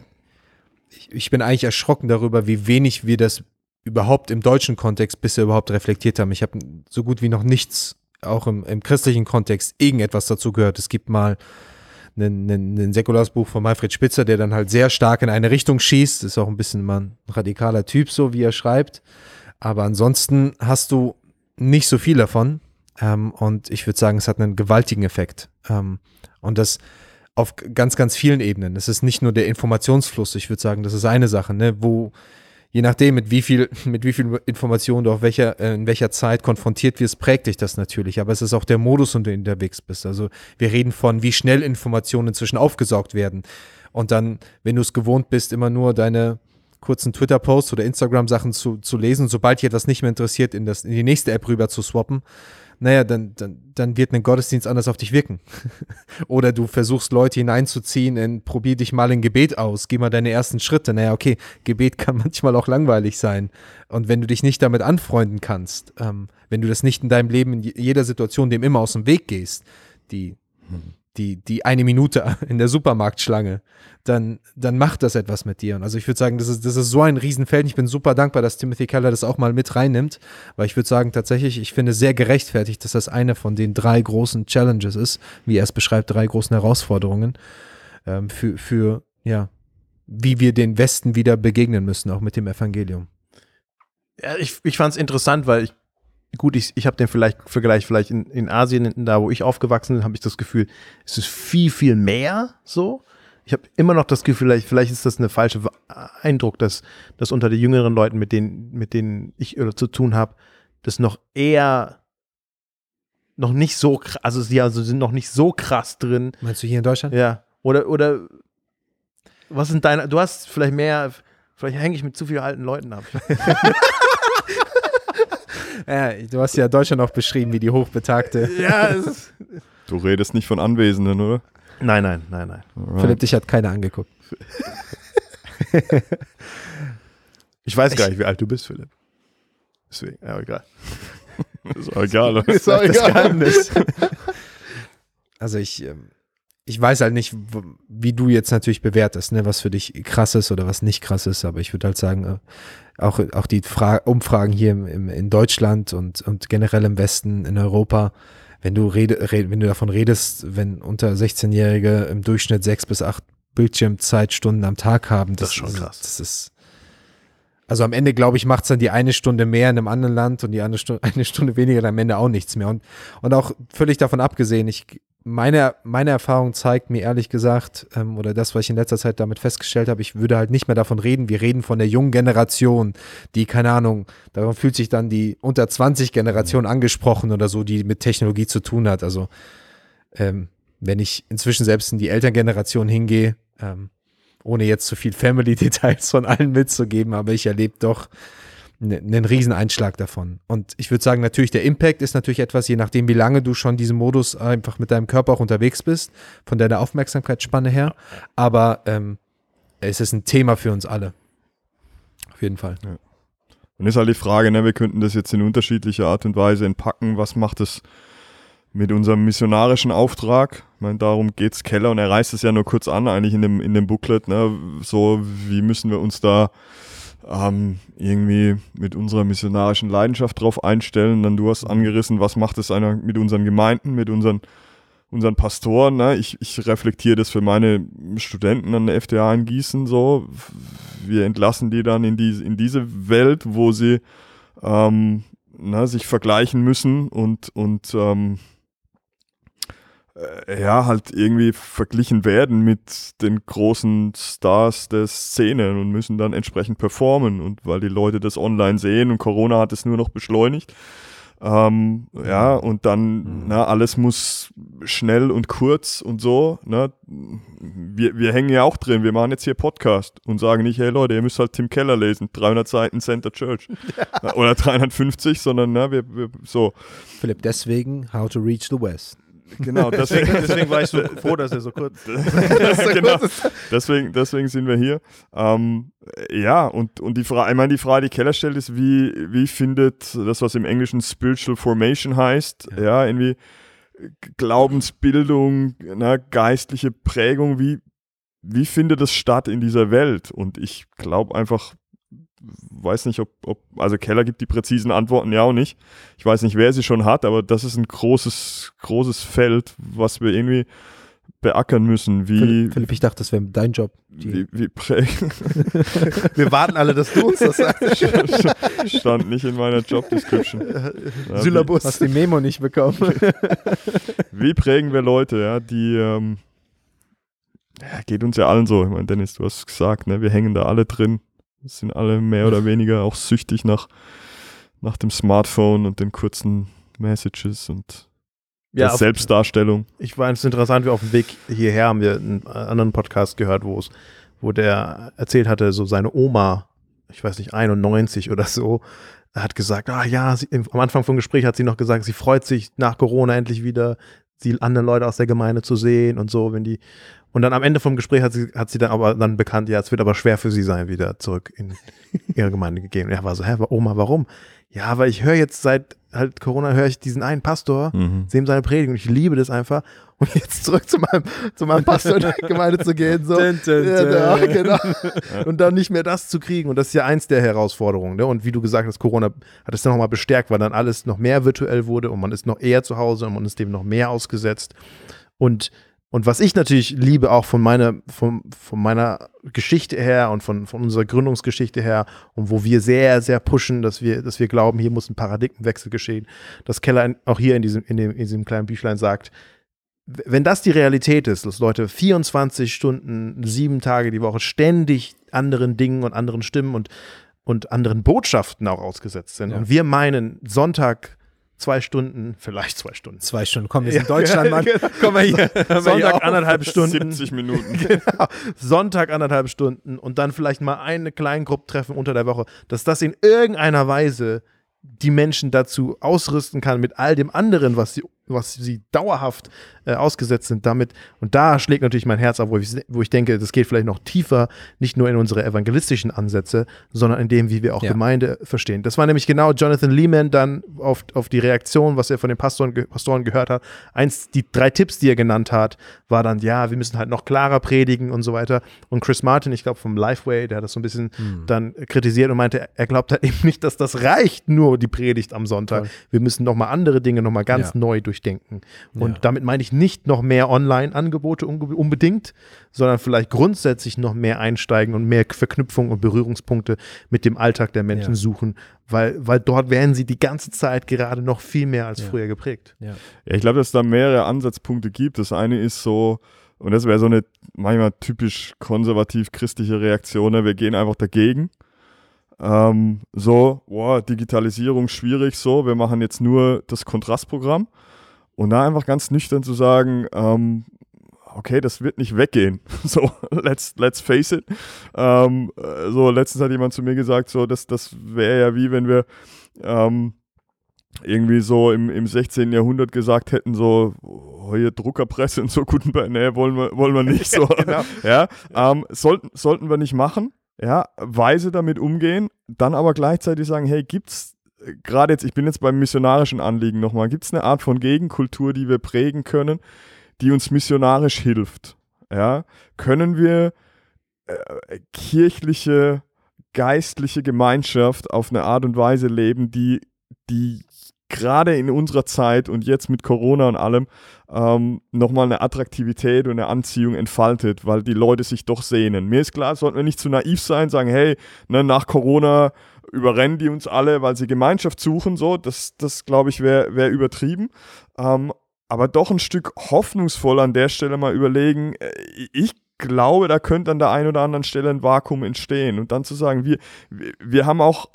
ich, ich bin eigentlich erschrocken darüber, wie wenig wir das überhaupt im deutschen Kontext bisher überhaupt reflektiert haben. Ich habe so gut wie noch nichts, auch im, im christlichen Kontext, irgendetwas dazu gehört. Es gibt mal ein, ein, ein säkulares Buch von Manfred Spitzer, der dann halt sehr stark in eine Richtung schießt. Ist auch ein bisschen mal ein radikaler Typ, so wie er schreibt. Aber ansonsten hast du nicht so viel davon. Ähm, und ich würde sagen, es hat einen gewaltigen Effekt. Ähm, und das auf ganz, ganz vielen Ebenen. Es ist nicht nur der Informationsfluss. Ich würde sagen, das ist eine Sache, ne, wo je nachdem, mit wie viel, mit wie viel Information du auf welcher, äh, in welcher Zeit konfrontiert wirst, prägt dich das natürlich. Aber es ist auch der Modus, in dem du unterwegs bist. Also wir reden von, wie schnell Informationen inzwischen aufgesaugt werden. Und dann, wenn du es gewohnt bist, immer nur deine kurzen Twitter-Posts oder Instagram-Sachen zu, zu lesen, sobald dich etwas nicht mehr interessiert, in, das, in die nächste App rüber zu swappen, naja, dann, dann, dann wird ein Gottesdienst anders auf dich wirken. Oder du versuchst Leute hineinzuziehen in, probier dich mal in Gebet aus, geh mal deine ersten Schritte. Naja, okay, Gebet kann manchmal auch langweilig sein. Und wenn du dich nicht damit anfreunden kannst, ähm, wenn du das nicht in deinem Leben in je- jeder Situation dem immer aus dem Weg gehst, die, die, die eine Minute in der Supermarktschlange, dann, dann macht das etwas mit dir. Und also ich würde sagen, das ist, das ist so ein Riesenfeld. Ich bin super dankbar, dass Timothy Keller das auch mal mit reinnimmt, weil ich würde sagen, tatsächlich, ich finde sehr gerechtfertigt, dass das eine von den drei großen Challenges ist, wie er es beschreibt, drei großen Herausforderungen ähm, für, für, ja, wie wir den Westen wieder begegnen müssen, auch mit dem Evangelium. Ja, ich, ich fand es interessant, weil ich, gut, ich, ich habe den vielleicht Vergleich vielleicht in, in Asien, da wo ich aufgewachsen bin, habe ich das Gefühl, es ist viel, viel mehr so. Ich habe immer noch das Gefühl, vielleicht, vielleicht ist das eine falsche Eindruck, dass, dass unter den jüngeren Leuten, mit denen, mit denen ich zu tun habe, das noch eher noch nicht so krass, also sie also sind noch nicht so krass drin. Meinst du hier in Deutschland? Ja. Oder, oder was sind deine, du hast vielleicht mehr, vielleicht hänge ich mit zu vielen alten Leuten ab. Ja, du hast ja Deutschland auch beschrieben, wie die hochbetagte. ja, Du redest nicht von Anwesenden, oder? Nein, nein, nein, nein. Alright. Philipp, dich hat keiner angeguckt. Ich weiß gar nicht, wie alt du bist, Philipp. Deswegen, ja, egal. Ist auch egal, oder? Ist auch egal. Geheimnis. Also ich, ähm, ich weiß halt nicht, wie du jetzt natürlich bewertest, ne, was für dich krass ist oder was nicht krass ist, aber ich würde halt sagen, äh, auch, auch die Fra Umfragen hier im, im, in Deutschland und, und generell im Westen, in Europa, wenn du, rede, red, wenn du davon redest, wenn unter 16-Jährige im Durchschnitt sechs bis acht Bildschirmzeitstunden am Tag haben, Das ist schon krass. Das ist, also am Ende, glaube ich, macht es dann die eine Stunde mehr in einem anderen Land und die andere Stunde, eine Stunde weniger dann am Ende auch nichts mehr. Und, und auch völlig davon abgesehen, ich, meine, meine Erfahrung zeigt mir ehrlich gesagt, ähm, oder das, was ich in letzter Zeit damit festgestellt habe, ich würde halt nicht mehr davon reden. Wir reden von der jungen Generation, die, keine Ahnung, daran fühlt sich dann die unter 20 Generation angesprochen oder so, die mit Technologie zu tun hat. Also, ähm, wenn ich inzwischen selbst in die Elterngeneration hingehe, ähm, ohne jetzt zu viel Family-Details von allen mitzugeben, aber ich erlebe doch einen riesen Einschlag davon. Und ich würde sagen, natürlich der Impact ist natürlich etwas, je nachdem, wie lange du schon diesen Modus einfach mit deinem Körper auch unterwegs bist, von deiner Aufmerksamkeitsspanne her. Aber ähm, es ist ein Thema für uns alle. Auf jeden Fall. Dann ist halt die Frage, ne, wir könnten das jetzt in unterschiedlicher Art und Weise entpacken. Was macht es mit unserem missionarischen Auftrag. Ich meine, darum geht's Keller und er reißt es ja nur kurz an, eigentlich in dem, in dem Booklet, ne? so wie müssen wir uns da ähm, irgendwie mit unserer missionarischen Leidenschaft drauf einstellen. Dann du hast angerissen, was macht es einer mit unseren Gemeinden, mit unseren, unseren Pastoren. Ne? Ich, ich reflektiere das für meine Studenten an der FTA in Gießen so. Wir entlassen die dann in, die, in diese Welt, wo sie ähm, na, sich vergleichen müssen und, und ähm, äh, ja, halt irgendwie verglichen werden mit den großen Stars der Szene und müssen dann entsprechend performen. Und weil die Leute das online sehen und Corona hat es nur noch beschleunigt. Ähm, ja, und dann, mhm. na, alles muss schnell und kurz und so. Ne? Wir, wir hängen ja auch drin. Wir machen jetzt hier Podcast und sagen nicht, hey Leute, ihr müsst halt Tim Keller lesen, 300 Seiten Center Church. Oder 350, sondern na, wir, wir so. Philipp, deswegen How to Reach the West. Genau, deswegen, deswegen war ich so froh, dass er so kurz, genau, deswegen, deswegen sind wir hier. Ähm, ja, und, und die Frage, ich meine, die Frage, die Keller stellt, ist, wie, wie findet das, was im Englischen Spiritual Formation heißt, ja, ja irgendwie Glaubensbildung, na, geistliche Prägung, wie, wie findet das statt in dieser Welt? Und ich glaube einfach, weiß nicht, ob, ob, also Keller gibt die präzisen Antworten ja auch nicht. Ich weiß nicht, wer sie schon hat, aber das ist ein großes, großes Feld, was wir irgendwie beackern müssen. Wie, Philipp, ich dachte, das wäre dein Job. Wie, wie prägen. wir warten alle, dass du uns das sagst. Stand nicht in meiner Job Description. Ja, Syllabus. Hast die Memo nicht bekommen. wie prägen wir Leute, ja, die ähm, ja, geht uns ja allen so. Ich meine, Dennis, du hast gesagt, ne, wir hängen da alle drin sind alle mehr oder weniger auch süchtig nach, nach dem Smartphone und den kurzen Messages und ja, der Selbstdarstellung. Ich war es interessant, wir auf dem Weg hierher haben wir einen anderen Podcast gehört, wo es, wo der erzählt hatte, so seine Oma, ich weiß nicht, 91 oder so, hat gesagt, ah ja, sie, am Anfang vom Gespräch hat sie noch gesagt, sie freut sich nach Corona endlich wieder die anderen Leute aus der Gemeinde zu sehen und so, wenn die und dann am Ende vom Gespräch hat sie, hat sie dann aber dann bekannt, ja, es wird aber schwer für sie sein, wieder zurück in ihre Gemeinde gegeben. Und er war so, hä, Oma, warum? Ja, weil ich höre jetzt seit halt Corona höre ich diesen einen Pastor, mhm. sehe ihm seine Predigt und ich liebe das einfach. Und jetzt zurück zu meinem, zu meinem Pastor in der Gemeinde zu gehen, so. Dun, dun, dun. Ja, genau. Und dann nicht mehr das zu kriegen. Und das ist ja eins der Herausforderungen. Ne? Und wie du gesagt hast, Corona hat es dann nochmal bestärkt, weil dann alles noch mehr virtuell wurde und man ist noch eher zu Hause und man ist dem noch mehr ausgesetzt. Und und was ich natürlich liebe, auch von meiner, von, von meiner Geschichte her und von, von unserer Gründungsgeschichte her und wo wir sehr, sehr pushen, dass wir, dass wir glauben, hier muss ein Paradigmenwechsel geschehen, dass Keller auch hier in diesem, in dem, in diesem kleinen Büchlein sagt, wenn das die Realität ist, dass Leute 24 Stunden, sieben Tage die Woche ständig anderen Dingen und anderen Stimmen und, und anderen Botschaften auch ausgesetzt sind ja. und wir meinen, Sonntag zwei Stunden, vielleicht zwei Stunden. Zwei Stunden. Komm, wir sind ja, Deutschland, Mann. Genau. Komm mal hier. Sonntag anderthalb Stunden. 70 Minuten. genau. Sonntag anderthalb Stunden und dann vielleicht mal eine kleine Gruppe treffen unter der Woche, dass das in irgendeiner Weise die Menschen dazu ausrüsten kann mit all dem anderen, was sie was sie dauerhaft äh, ausgesetzt sind damit. Und da schlägt natürlich mein Herz auf, wo ich, wo ich denke, das geht vielleicht noch tiefer, nicht nur in unsere evangelistischen Ansätze, sondern in dem, wie wir auch ja. Gemeinde verstehen. Das war nämlich genau Jonathan Lehman dann auf, auf die Reaktion, was er von den Pastoren, Pastoren gehört hat. Eins, die drei Tipps, die er genannt hat, war dann, ja, wir müssen halt noch klarer predigen und so weiter. Und Chris Martin, ich glaube vom Lifeway, der hat das so ein bisschen hm. dann kritisiert und meinte, er glaubt halt eben nicht, dass das reicht, nur die Predigt am Sonntag. Voll. Wir müssen nochmal andere Dinge nochmal ganz ja. neu durch durchdenken. Und ja. damit meine ich nicht noch mehr Online-Angebote unbedingt, sondern vielleicht grundsätzlich noch mehr einsteigen und mehr Verknüpfungen und Berührungspunkte mit dem Alltag der Menschen ja. suchen, weil, weil dort werden sie die ganze Zeit gerade noch viel mehr als ja. früher geprägt. Ja, ich glaube, dass es da mehrere Ansatzpunkte gibt. Das eine ist so, und das wäre so eine manchmal typisch konservativ-christliche Reaktion, ne? wir gehen einfach dagegen. Ähm, so, wow, Digitalisierung schwierig, so, wir machen jetzt nur das Kontrastprogramm. Und da einfach ganz nüchtern zu sagen, ähm, okay, das wird nicht weggehen. So, let's, let's face it. Ähm, äh, so, letztens hat jemand zu mir gesagt, so, das, das wäre ja wie wenn wir ähm, irgendwie so im, im 16. Jahrhundert gesagt hätten, so, oh, hier Druckerpresse und so, Gutenberg, nee, wollen wir, wollen wir nicht so. genau. ja, ähm, sollten, sollten wir nicht machen, ja, weise damit umgehen, dann aber gleichzeitig sagen, hey, gibt's gerade jetzt, ich bin jetzt beim missionarischen Anliegen nochmal, gibt es eine Art von Gegenkultur, die wir prägen können, die uns missionarisch hilft? Ja, können wir äh, kirchliche, geistliche Gemeinschaft auf eine Art und Weise leben, die, die gerade in unserer Zeit und jetzt mit Corona und allem ähm, nochmal eine Attraktivität und eine Anziehung entfaltet, weil die Leute sich doch sehnen. Mir ist klar, sollten wir nicht zu naiv sein, sagen, hey, ne, nach Corona überrennen die uns alle, weil sie Gemeinschaft suchen, so, das, das glaube ich, wäre wär übertrieben. Ähm, aber doch ein Stück hoffnungsvoll an der Stelle mal überlegen, äh, ich glaube, da könnte an der einen oder anderen Stelle ein Vakuum entstehen. Und dann zu sagen, wir, wir haben auch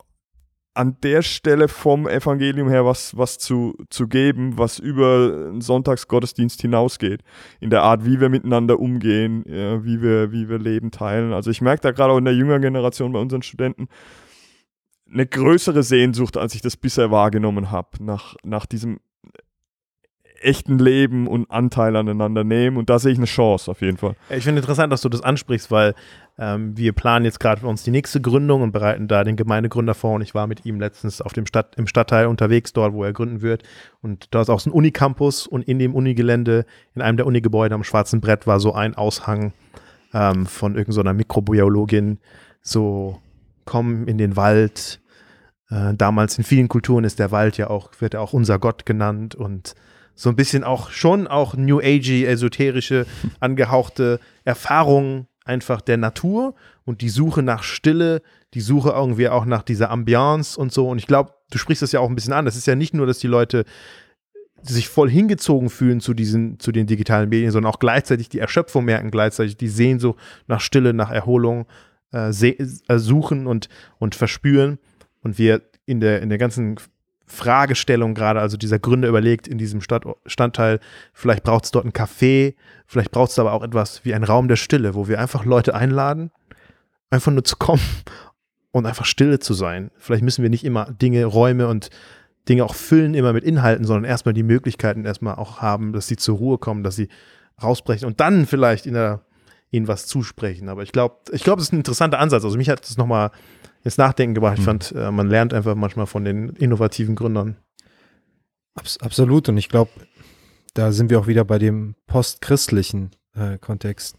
an der Stelle vom Evangelium her was, was zu, zu geben, was über einen Sonntagsgottesdienst hinausgeht. In der Art, wie wir miteinander umgehen, ja, wie, wir, wie wir Leben teilen. Also ich merke da gerade auch in der jüngeren Generation bei unseren Studenten eine größere Sehnsucht, als ich das bisher wahrgenommen habe, nach, nach diesem echten Leben und Anteil aneinander nehmen. Und da sehe ich eine Chance auf jeden Fall. Ich finde interessant, dass du das ansprichst, weil ähm, wir planen jetzt gerade für uns die nächste Gründung und bereiten da den Gemeindegründer vor. Und ich war mit ihm letztens auf dem Stadt, im Stadtteil unterwegs, dort, wo er gründen wird. Und da ist auch so ein Unicampus und in dem Unigelände, in einem der Unigebäude am Schwarzen Brett, war so ein Aushang ähm, von irgendeiner so Mikrobiologin, so komm in den Wald. Äh, damals in vielen Kulturen ist der Wald ja auch, wird er auch unser Gott genannt und so ein bisschen auch schon auch New Agey, esoterische, angehauchte Erfahrungen einfach der Natur und die Suche nach Stille, die Suche irgendwie auch nach dieser Ambiance und so. Und ich glaube, du sprichst das ja auch ein bisschen an. Das ist ja nicht nur, dass die Leute sich voll hingezogen fühlen zu diesen, zu den digitalen Medien, sondern auch gleichzeitig die Erschöpfung merken, gleichzeitig die Sehnsucht nach Stille, nach Erholung äh, äh, suchen und, und verspüren. Und wir in der, in der ganzen Fragestellung gerade, also dieser Gründer überlegt in diesem Stadt, Stadtteil, vielleicht braucht es dort ein Café, vielleicht braucht es aber auch etwas wie ein Raum der Stille, wo wir einfach Leute einladen, einfach nur zu kommen und einfach stille zu sein. Vielleicht müssen wir nicht immer Dinge, Räume und Dinge auch füllen immer mit Inhalten, sondern erstmal die Möglichkeiten erstmal auch haben, dass sie zur Ruhe kommen, dass sie rausbrechen und dann vielleicht in der, ihnen was zusprechen. Aber ich glaube, ich glaube, es ist ein interessanter Ansatz. Also mich hat das nochmal ins Nachdenken gebracht. Ich mhm. fand, äh, man lernt einfach manchmal von den innovativen Gründern. Abs absolut. Und ich glaube, da sind wir auch wieder bei dem postchristlichen äh, Kontext.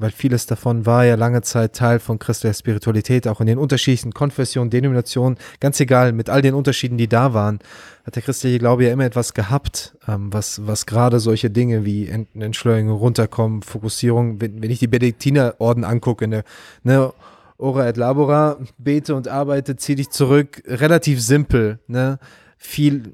Weil vieles davon war ja lange Zeit Teil von christlicher Spiritualität, auch in den unterschiedlichen Konfessionen, Denominationen, ganz egal, mit all den Unterschieden, die da waren, hat der christliche Glaube ja immer etwas gehabt, ähm, was, was gerade solche Dinge wie Entschleunigung, Runterkommen, Fokussierung, wenn, wenn ich die Benediktinerorden angucke, ne, ne Ora et Labora, bete und arbeite, zieh dich zurück. Relativ simpel, ne? Viel,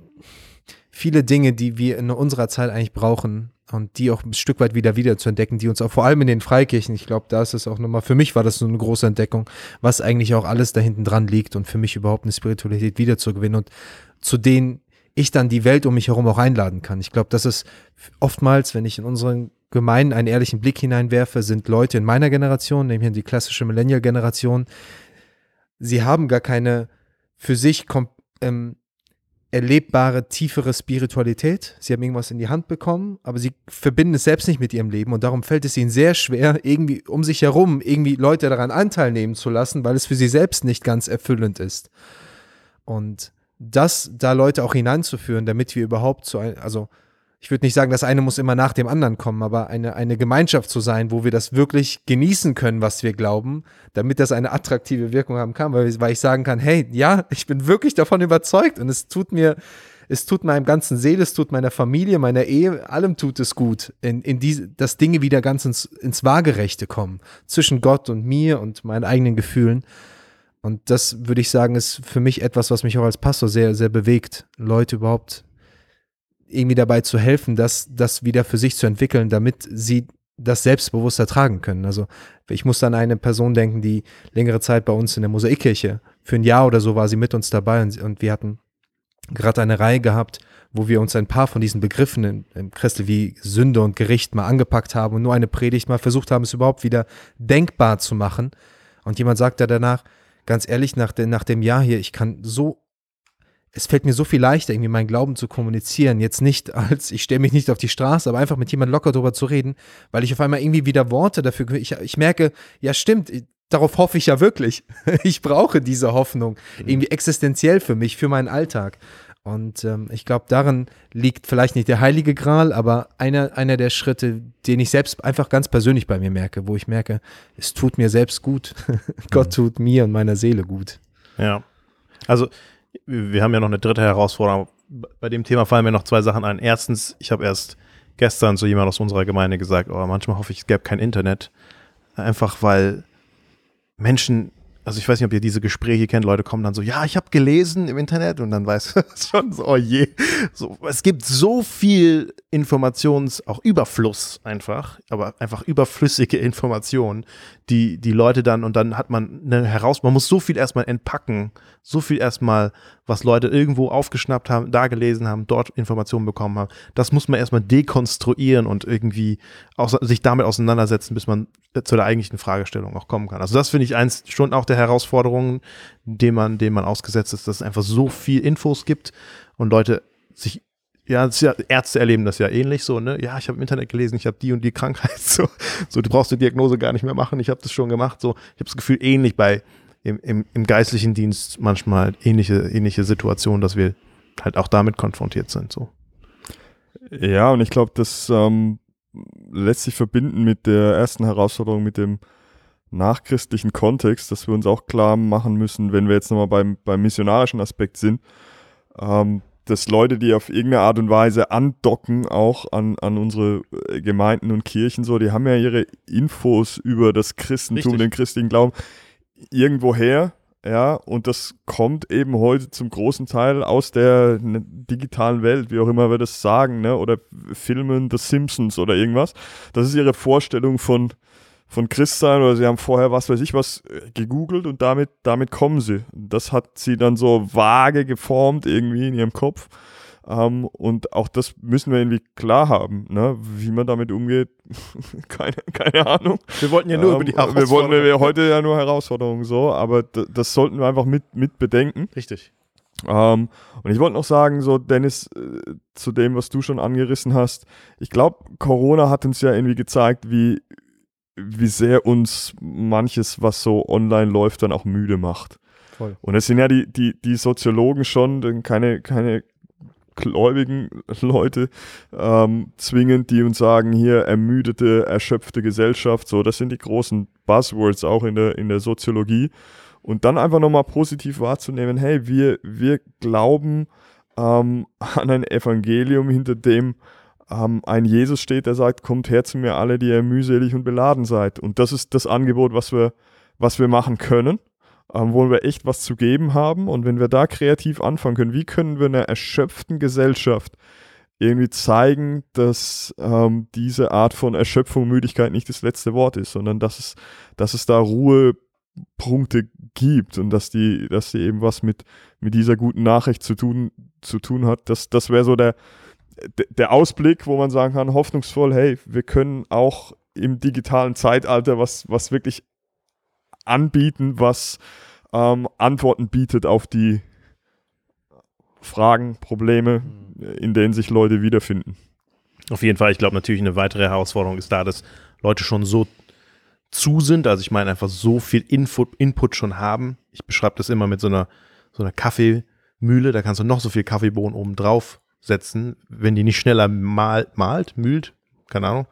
viele Dinge, die wir in unserer Zeit eigentlich brauchen und die auch ein Stück weit wieder wieder zu entdecken, die uns auch vor allem in den Freikirchen, ich glaube, da ist es auch nochmal, für mich war das so eine große Entdeckung, was eigentlich auch alles da hinten dran liegt und für mich überhaupt eine Spiritualität wiederzugewinnen und zu denen ich dann die Welt um mich herum auch einladen kann. Ich glaube, das ist oftmals, wenn ich in unseren gemein einen ehrlichen Blick hineinwerfe, sind Leute in meiner Generation, nämlich die klassische Millennial-Generation, sie haben gar keine für sich ähm, erlebbare, tiefere Spiritualität. Sie haben irgendwas in die Hand bekommen, aber sie verbinden es selbst nicht mit ihrem Leben und darum fällt es ihnen sehr schwer, irgendwie um sich herum irgendwie Leute daran Anteil nehmen zu lassen, weil es für sie selbst nicht ganz erfüllend ist. Und das da Leute auch hineinzuführen, damit wir überhaupt zu ein, also ich würde nicht sagen, das eine muss immer nach dem anderen kommen, aber eine, eine Gemeinschaft zu sein, wo wir das wirklich genießen können, was wir glauben, damit das eine attraktive Wirkung haben kann, weil, weil ich sagen kann, hey, ja, ich bin wirklich davon überzeugt und es tut mir, es tut meinem ganzen Seele, es tut meiner Familie, meiner Ehe, allem tut es gut, in, in diese, dass Dinge wieder ganz ins, ins Waagerechte kommen, zwischen Gott und mir und meinen eigenen Gefühlen. Und das würde ich sagen, ist für mich etwas, was mich auch als Pastor sehr, sehr bewegt, Leute überhaupt irgendwie dabei zu helfen, das, das wieder für sich zu entwickeln, damit sie das selbstbewusst ertragen können. Also ich muss an eine Person denken, die längere Zeit bei uns in der Mosaikkirche, für ein Jahr oder so war sie mit uns dabei und, und wir hatten gerade eine Reihe gehabt, wo wir uns ein paar von diesen Begriffen im, im Christel wie Sünde und Gericht mal angepackt haben und nur eine Predigt mal versucht haben, es überhaupt wieder denkbar zu machen. Und jemand sagte danach, ganz ehrlich, nach, de, nach dem Jahr hier, ich kann so es fällt mir so viel leichter, irgendwie meinen Glauben zu kommunizieren. Jetzt nicht als, ich stelle mich nicht auf die Straße, aber einfach mit jemandem locker drüber zu reden, weil ich auf einmal irgendwie wieder Worte dafür, ich, ich merke, ja stimmt, darauf hoffe ich ja wirklich. Ich brauche diese Hoffnung. Irgendwie existenziell für mich, für meinen Alltag. Und ähm, ich glaube, darin liegt vielleicht nicht der heilige Gral, aber einer, einer der Schritte, den ich selbst einfach ganz persönlich bei mir merke, wo ich merke, es tut mir selbst gut. Gott tut mir und meiner Seele gut. Ja. Also, wir haben ja noch eine dritte Herausforderung. Bei dem Thema fallen mir noch zwei Sachen ein. Erstens, ich habe erst gestern zu jemand aus unserer Gemeinde gesagt, oh, manchmal hoffe ich, es gäbe kein Internet. Einfach weil Menschen also ich weiß nicht, ob ihr diese Gespräche kennt, Leute kommen dann so, ja, ich habe gelesen im Internet und dann weiß schon so, oh je. So, es gibt so viel Informations, auch Überfluss einfach, aber einfach überflüssige Informationen, die die Leute dann und dann hat man eine heraus, man muss so viel erstmal entpacken, so viel erstmal, was Leute irgendwo aufgeschnappt haben, da gelesen haben, dort Informationen bekommen haben. Das muss man erstmal dekonstruieren und irgendwie auch, sich damit auseinandersetzen, bis man zu der eigentlichen Fragestellung auch kommen kann. Also das finde ich eins schon auch der Herausforderungen, dem man, dem man ausgesetzt ist, dass es einfach so viel Infos gibt und Leute sich ja, ja, Ärzte erleben das ja ähnlich so, ne? Ja, ich habe im Internet gelesen, ich habe die und die Krankheit. So, so, du brauchst die Diagnose gar nicht mehr machen, ich habe das schon gemacht. So, ich habe das Gefühl, ähnlich bei im, im, im geistlichen Dienst manchmal ähnliche, ähnliche Situationen, dass wir halt auch damit konfrontiert sind. So. Ja, und ich glaube, das ähm, lässt sich verbinden mit der ersten Herausforderung, mit dem nachchristlichen Kontext, dass wir uns auch klar machen müssen, wenn wir jetzt nochmal beim, beim missionarischen Aspekt sind, ähm, dass Leute, die auf irgendeine Art und Weise andocken, auch an, an unsere äh, Gemeinden und Kirchen, so, die haben ja ihre Infos über das Christentum, Richtig. den christlichen Glauben irgendwoher, ja, und das kommt eben heute zum großen Teil aus der ne, digitalen Welt, wie auch immer wir das sagen, ne, oder Filmen The Simpsons oder irgendwas. Das ist ihre Vorstellung von, von Christsein oder sie haben vorher was weiß ich was äh, gegoogelt und damit, damit kommen sie. Das hat sie dann so vage geformt irgendwie in ihrem Kopf. Ähm, und auch das müssen wir irgendwie klar haben, ne? wie man damit umgeht. keine, keine Ahnung. Wir wollten ja nur um, über die Herausforderungen. Wir wollten ja heute ja nur Herausforderungen so, aber das sollten wir einfach mit, mit bedenken. Richtig. Ähm, und ich wollte noch sagen, so Dennis, äh, zu dem, was du schon angerissen hast, ich glaube, Corona hat uns ja irgendwie gezeigt, wie, wie sehr uns manches, was so online läuft, dann auch müde macht. Voll. Und es sind ja die, die, die Soziologen schon, keine, keine gläubigen Leute ähm, zwingend, die uns sagen, hier ermüdete, erschöpfte Gesellschaft, so, das sind die großen Buzzwords auch in der, in der Soziologie. Und dann einfach nochmal positiv wahrzunehmen, hey, wir, wir glauben ähm, an ein Evangelium, hinter dem ähm, ein Jesus steht, der sagt, kommt her zu mir alle, die ihr mühselig und beladen seid. Und das ist das Angebot, was wir, was wir machen können, ähm, wo wir echt was zu geben haben. Und wenn wir da kreativ anfangen können, wie können wir einer erschöpften Gesellschaft irgendwie zeigen, dass ähm, diese Art von Erschöpfung, Müdigkeit nicht das letzte Wort ist, sondern dass es, dass es da Ruhepunkte gibt und dass die, dass die eben was mit, mit dieser guten Nachricht zu tun, zu tun hat. Das, das wäre so der, der Ausblick, wo man sagen kann, hoffnungsvoll, hey, wir können auch im digitalen Zeitalter was, was wirklich anbieten, was ähm, Antworten bietet auf die Fragen, Probleme, mhm. in denen sich Leute wiederfinden. Auf jeden Fall, ich glaube natürlich eine weitere Herausforderung ist da, dass Leute schon so zu sind, also ich meine einfach so viel Info, Input schon haben. Ich beschreibe das immer mit so einer, so einer Kaffeemühle, da kannst du noch so viel Kaffeebohnen oben drauf setzen, wenn die nicht schneller mal, malt, mühlt, keine Ahnung.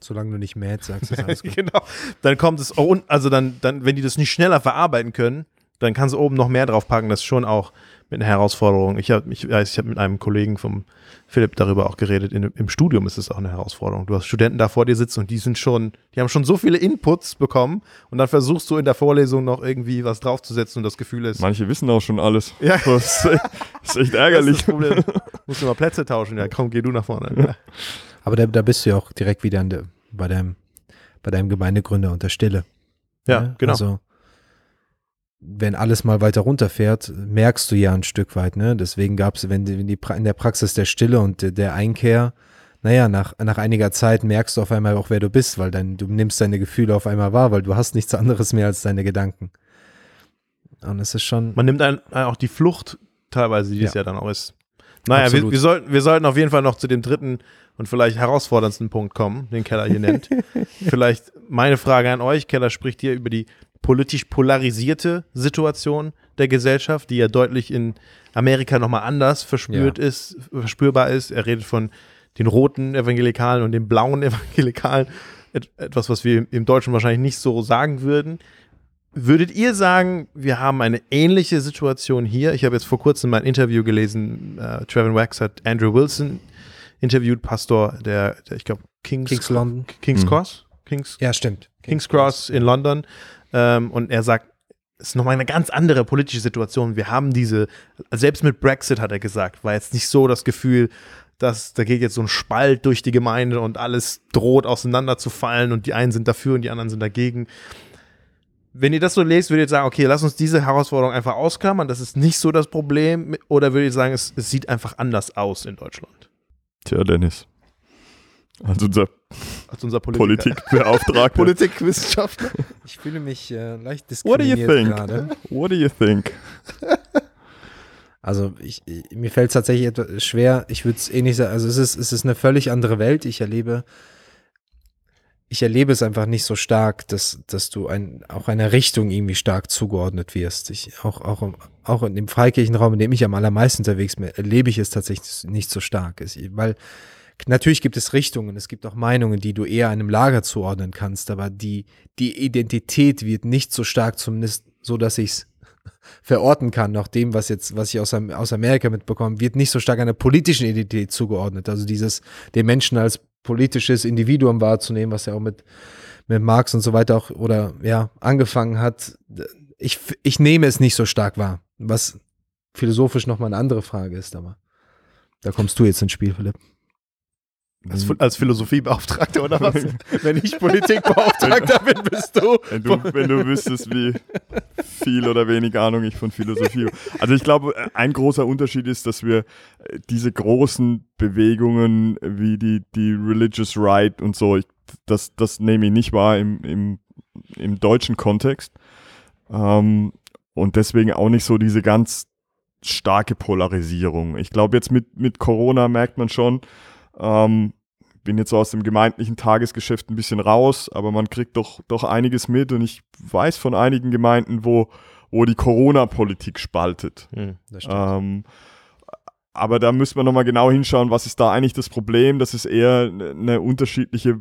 Solange du nicht mäht, sagst du alles gut. genau. Dann kommt es, oh, also dann, dann, wenn die das nicht schneller verarbeiten können, dann kannst du oben noch mehr drauf packen. Das ist schon auch mit einer Herausforderung. Ich habe ich, ich hab mit einem Kollegen vom Philipp darüber auch geredet. In, Im Studium ist es auch eine Herausforderung. Du hast Studenten da vor dir sitzen und die sind schon, die haben schon so viele Inputs bekommen und dann versuchst du in der Vorlesung noch irgendwie was draufzusetzen und das Gefühl ist. Manche wissen auch schon alles. Ja. Das ist echt, das ist echt ärgerlich. Das ist das Musst du mal Plätze tauschen. Ja, komm, geh du nach vorne. Ja. Aber da, da bist du ja auch direkt wieder der, bei deinem, bei deinem Gemeindegründer unter Stille. Ja, ja, genau. Also wenn alles mal weiter runterfährt, merkst du ja ein Stück weit, ne? Deswegen gab es, wenn, wenn die in der Praxis der Stille und der Einkehr, naja, nach, nach einiger Zeit merkst du auf einmal auch, wer du bist, weil dann, du nimmst deine Gefühle auf einmal wahr, weil du hast nichts anderes mehr als deine Gedanken. Und es ist schon. Man nimmt dann auch die Flucht teilweise, die ja. es ja dann auch ist. Naja, wir, wir, sollten, wir sollten auf jeden Fall noch zu dem dritten und vielleicht herausforderndsten Punkt kommen, den Keller hier nennt. vielleicht meine Frage an euch. Keller spricht hier über die politisch polarisierte Situation der Gesellschaft, die ja deutlich in Amerika nochmal anders verspürt ist, verspürbar ist. Er redet von den roten Evangelikalen und den blauen Evangelikalen. Et etwas, was wir im Deutschen wahrscheinlich nicht so sagen würden. Würdet ihr sagen, wir haben eine ähnliche Situation hier? Ich habe jetzt vor kurzem mal ein Interview gelesen. Äh, Trevin Wax hat Andrew Wilson interviewt, Pastor der, der ich glaube, Kings, Kings London. Kings Mhm. Cross? Kings, Ja, stimmt. King's Cross in London. Ähm, und er sagt, es ist nochmal eine ganz andere politische Situation. Wir haben diese, selbst mit Brexit hat er gesagt, war jetzt nicht so das Gefühl, dass da geht jetzt so ein Spalt durch die Gemeinde und alles droht auseinanderzufallen und die einen sind dafür und die anderen sind dagegen. Wenn ihr das so lest, würdet ihr sagen, okay, lass uns diese Herausforderung einfach ausklammern, das ist nicht so das Problem, oder würdet ihr sagen, es, es sieht einfach anders aus in Deutschland Tja, Dennis. Als unser als unser Politiker. Politikbeauftragter. Politikwissenschaftler. Ich fühle mich äh, leicht What do you diskriminiert think? gerade. What do you think? Also ich, ich, mir fällt es tatsächlich etwas schwer. Ich würde es eh nicht sagen. Also es ist, es ist eine völlig andere Welt. Ich erlebe, ich erlebe es einfach nicht so stark, dass, dass du ein, auch einer Richtung irgendwie stark zugeordnet wirst. Ich, auch, auch, im- auch in dem Freikirchenraum, in dem ich am allermeisten unterwegs bin, erlebe ich es tatsächlich nicht so stark. Es, weil natürlich gibt es Richtungen, es gibt auch Meinungen, die du eher einem Lager zuordnen kannst, aber die, die Identität wird nicht so stark, zumindest so, dass ich es verorten kann, nach dem, was jetzt, was ich aus, aus Amerika mitbekomme, wird nicht so stark einer politischen Identität zugeordnet. Also dieses, den Menschen als politisches Individuum wahrzunehmen, was ja auch mit, mit Marx und so weiter auch, oder ja, angefangen hat. Ich, ich nehme es nicht so stark wahr, was philosophisch nochmal eine andere Frage ist, aber da kommst du jetzt ins Spiel, Philipp. Als, als Philosophiebeauftragter oder was? Wenn ich Politikbeauftragter bin, bist du. Wenn du, wenn du wüsstest, wie viel oder wenig Ahnung ich von Philosophie habe. Also ich glaube, ein großer Unterschied ist, dass wir äh, diese großen Bewegungen wie die, die Religious Right und so, ich, das, das nehme ich nicht wahr im, im, im deutschen Kontext. Ähm, und deswegen auch nicht so diese ganz starke Polarisierung. Ich glaube, jetzt mit, mit Corona merkt man schon, ähm, bin jetzt so aus dem gemeindlichen Tagesgeschäft ein bisschen raus, aber man kriegt doch, doch einiges mit und ich weiß von einigen Gemeinden, wo, wo die Corona-Politik spaltet. Hm. Ähm, aber da müssen wir nochmal genau hinschauen, was ist da eigentlich das Problem? Das ist eher eine unterschiedliche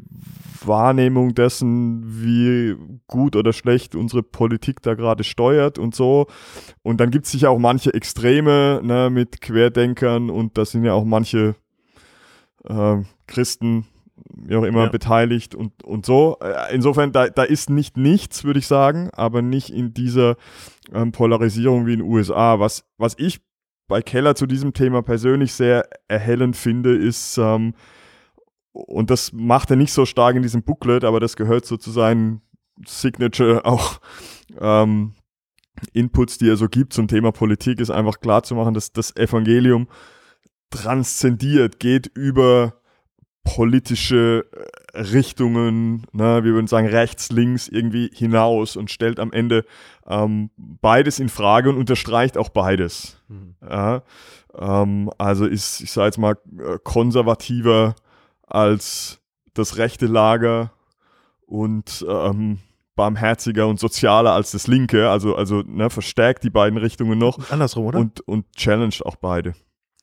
Wahrnehmung dessen, wie gut oder schlecht unsere Politik da gerade steuert und so. Und dann gibt es sicher auch manche Extreme ne, mit Querdenkern und da sind ja auch manche äh, Christen, wie auch immer, Ja. beteiligt und, und so. Äh, Insofern, da, da ist nicht nichts, würde ich sagen, aber nicht in dieser ähm, Polarisierung wie in den USA. Was, was ich bei Keller zu diesem Thema persönlich sehr erhellend finde, ist, ähm, und das macht er nicht so stark in diesem Booklet, aber das gehört so zu seinen Signature auch ähm, Inputs, die er so gibt zum Thema Politik, ist einfach klar zu machen, dass das Evangelium transzendiert, geht über politische äh, Richtungen, ne, wir würden sagen rechts, links irgendwie hinaus und stellt am Ende ähm, beides in Frage und unterstreicht auch beides. Mhm. Ja, ähm, also ist, ich sage jetzt mal, äh, konservativer als das rechte Lager und ähm, barmherziger und sozialer als das linke, also, also ne, verstärkt die beiden Richtungen noch Andersrum, oder? und, und challenged auch beide.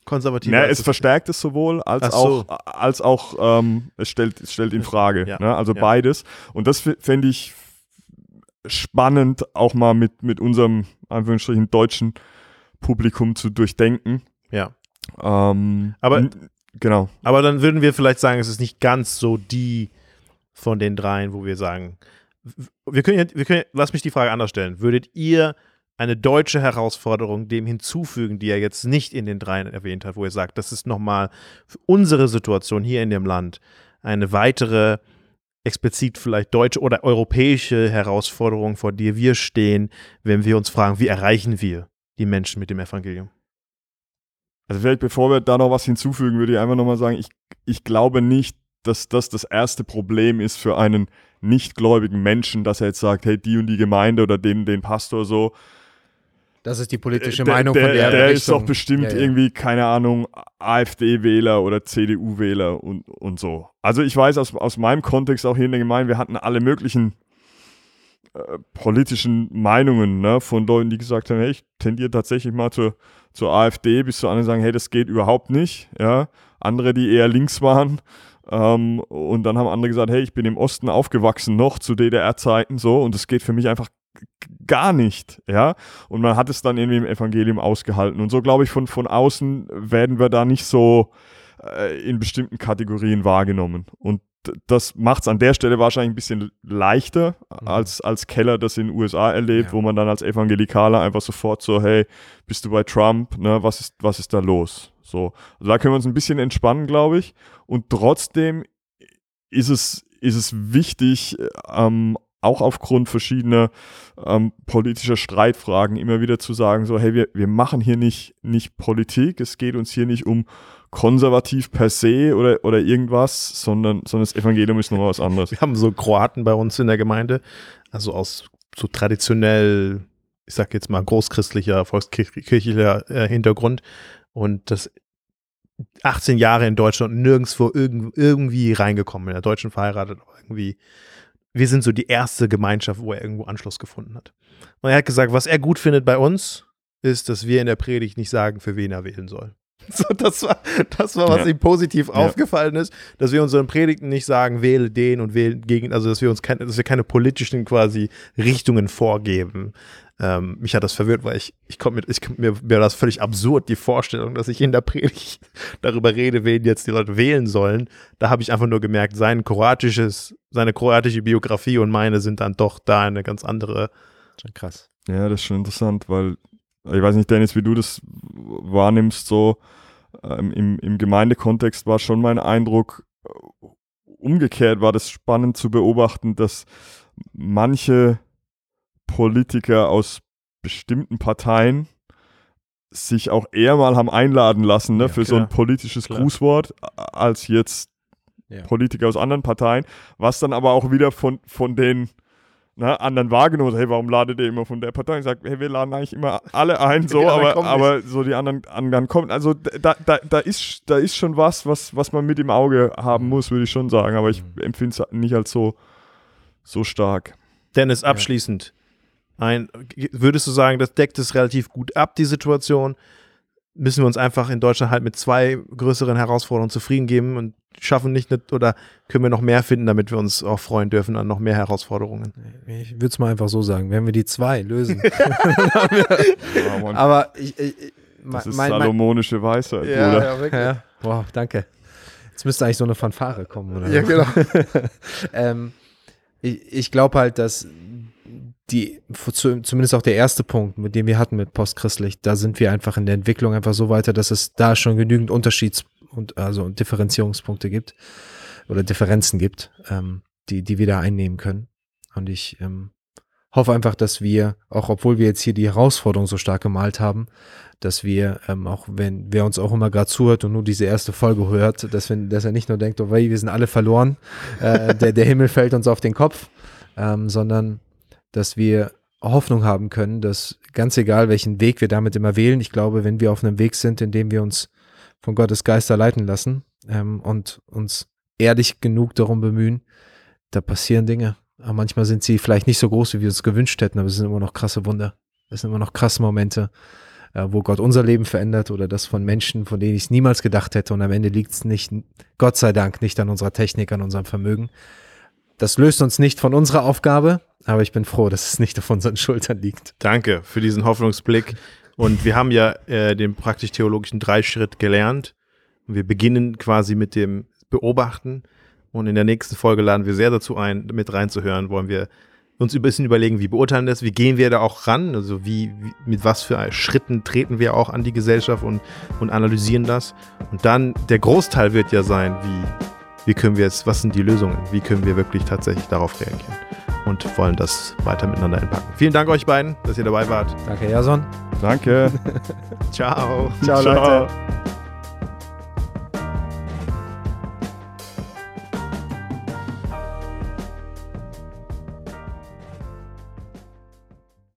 Konservativ. Ne, es verstärkt es sowohl als so. auch, als auch ähm, es, stellt, es stellt in Frage. Ja, Ne? Also ja. beides. Und das fände ich spannend, auch mal mit, mit unserem, Anführungsstrichen, deutschen Publikum zu durchdenken. Ja. Ähm, Aber- genau. Aber dann würden wir vielleicht sagen, es ist nicht ganz so die von den dreien, wo wir sagen, wir können, wir können, lass mich die Frage anders stellen. Würdet ihr eine deutsche Herausforderung dem hinzufügen, die er jetzt nicht in den dreien erwähnt hat, wo er sagt, das ist nochmal für unsere Situation hier in dem Land eine weitere, explizit vielleicht deutsche oder europäische Herausforderung, vor der wir stehen, wenn wir uns fragen, wie erreichen wir die Menschen mit dem Evangelium? Also vielleicht bevor wir da noch was hinzufügen, würde ich einfach nochmal sagen, ich, ich glaube nicht, dass das das erste Problem ist für einen nichtgläubigen Menschen, dass er jetzt sagt, hey, die und die Gemeinde oder den, den Pastor so, Das ist die politische der, Meinung der, von der Der ist Richtung. doch bestimmt Ja, ja. irgendwie, keine Ahnung, AfD-Wähler oder CDU-Wähler und, und so. Also ich weiß aus, aus meinem Kontext auch hier in der Gemeinde, wir hatten alle möglichen äh, politischen Meinungen ne, von Leuten, die gesagt haben, hey, ich tendiere tatsächlich mal zur, zur AfD, bis zu anderen sagen, hey, das geht überhaupt nicht. Ja. Andere, die eher links waren. Ähm, und dann haben andere gesagt, hey, ich bin im Osten aufgewachsen noch zu DDR-Zeiten so und das geht für mich einfach gar nicht, ja. Und man hat es dann irgendwie im Evangelium ausgehalten. Und so glaube ich, von, von außen werden wir da nicht so äh, in bestimmten Kategorien wahrgenommen. Und das macht es an der Stelle wahrscheinlich ein bisschen leichter als, als Keller das in den USA erlebt, Ja. wo man dann als Evangelikaler einfach sofort so, hey, bist du bei Trump, ne, was ist, was ist da los? So, also da können wir uns ein bisschen entspannen, glaube ich. Und trotzdem ist es, ist es wichtig, ähm, auch aufgrund verschiedener ähm, politischer Streitfragen immer wieder zu sagen, so, hey, wir, wir machen hier nicht, nicht Politik, es geht uns hier nicht um konservativ per se oder, oder irgendwas, sondern, sondern das Evangelium ist nochmal was anderes. Wir haben so Kroaten bei uns in der Gemeinde, also aus so traditionell, ich sag jetzt mal großchristlicher, volkskirchlicher äh, Hintergrund. Und das 18 Jahre in Deutschland nirgendwo irgend, irgendwie reingekommen, in der Deutschen verheiratet, irgendwie, wir sind so die erste Gemeinschaft, wo er irgendwo Anschluss gefunden hat. Und er hat gesagt, was er gut findet bei uns, ist, dass wir in der Predigt nicht sagen, für wen er wählen soll. So, das war, das war, was Ja. ihm positiv Ja. aufgefallen ist, dass wir unseren Predigten nicht sagen, wähle den und wähle gegen, also dass wir uns keine, dass wir keine politischen quasi Richtungen vorgeben. Ähm, mich hat das verwirrt, weil ich, ich konnte mir, ich, mir, mir war das völlig absurd, die Vorstellung, dass ich in der Predigt darüber rede, wen jetzt die Leute wählen sollen. Da habe ich einfach nur gemerkt, sein kroatisches, seine kroatische Biografie und meine sind dann doch da eine ganz andere. Schon krass. Ja, das ist schon interessant, weil ich weiß nicht, Dennis, wie du das wahrnimmst, so ähm, im, im Gemeindekontext war schon mein Eindruck, äh, umgekehrt war das spannend zu beobachten, dass manche Politiker aus bestimmten Parteien sich auch eher mal haben einladen lassen ne, Ja, für so ein klar. politisches Klar. Grußwort, als jetzt Ja. Politiker aus anderen Parteien, was dann aber auch wieder von, von den ne, anderen wahrgenommen. Hey, warum ladet ihr immer von der Partei? Ich sage, hey, wir laden eigentlich immer alle ein, so, anderen aber, aber so die anderen, anderen kommen. Also da, da, da, ist, da ist schon was, was, was man mit im Auge haben Mhm. muss, würde ich schon sagen. Aber ich empfinde es nicht als so, so stark. Dennis, abschließend. Ein, würdest du sagen, das deckt es relativ gut ab, die Situation? Müssen wir uns einfach in Deutschland halt mit zwei größeren Herausforderungen zufrieden geben und schaffen nicht, oder können wir noch mehr finden, damit wir uns auch freuen dürfen an noch mehr Herausforderungen? Ich würde es mal einfach so sagen, wenn wir die zwei lösen. Ja, Aber ich, ich, das ist mein, mein, salomonische Weisheit, Bruder. wirklich. ja, wow, danke. Jetzt müsste eigentlich so eine Fanfare kommen, oder? Ja, genau. ähm, ich ich glaube halt, dass die, zu- zumindest auch der erste Punkt, mit dem wir hatten mit Postchristlich, da sind wir einfach in der Entwicklung einfach so weiter, dass es da schon genügend Unterschieds- und also Differenzierungspunkte gibt oder Differenzen gibt, ähm, die, die wir da einnehmen können. Und ich ähm, hoffe einfach, dass wir, auch obwohl wir jetzt hier die Herausforderung so stark gemalt haben, dass wir, ähm, auch wenn wer uns auch immer gerade zuhört und nur diese erste Folge hört, dass, wir, dass er nicht nur denkt, oh wei, wir sind alle verloren, äh, der, der Himmel fällt uns auf den Kopf, ähm, sondern dass wir Hoffnung haben können, dass ganz egal, welchen Weg wir damit immer wählen, ich glaube, wenn wir auf einem Weg sind, in dem wir uns von Gottes Geister leiten lassen ähm, und uns ehrlich genug darum bemühen, da passieren Dinge. Aber manchmal sind sie vielleicht nicht so groß, wie wir uns gewünscht hätten, aber es sind immer noch krasse Wunder. Es sind immer noch krasse Momente, äh, wo Gott unser Leben verändert oder das von Menschen, von denen ich es niemals gedacht hätte. Und am Ende liegt es nicht, Gott sei Dank, nicht an unserer Technik, an unserem Vermögen. Das löst uns nicht von unserer Aufgabe, aber ich bin froh, dass es nicht auf unseren Schultern liegt. Danke für diesen Hoffnungsblick. Und wir haben ja äh, den praktisch-theologischen Dreischritt gelernt. Wir beginnen quasi mit dem Beobachten. Und in der nächsten Folge laden wir sehr dazu ein, mit reinzuhören, wollen wir uns ein bisschen überlegen, wie beurteilen das, wie gehen wir da auch ran, also wie, wie mit was für Schritten treten wir auch an die Gesellschaft und, und analysieren das. Und dann der Großteil wird ja sein, wie, wie können wir jetzt, was sind die Lösungen, wie können wir wirklich tatsächlich darauf reagieren und wollen das weiter miteinander entpacken. Vielen Dank euch beiden, dass ihr dabei wart. Danke, Jason. Danke. Ciao. Ciao, Leute.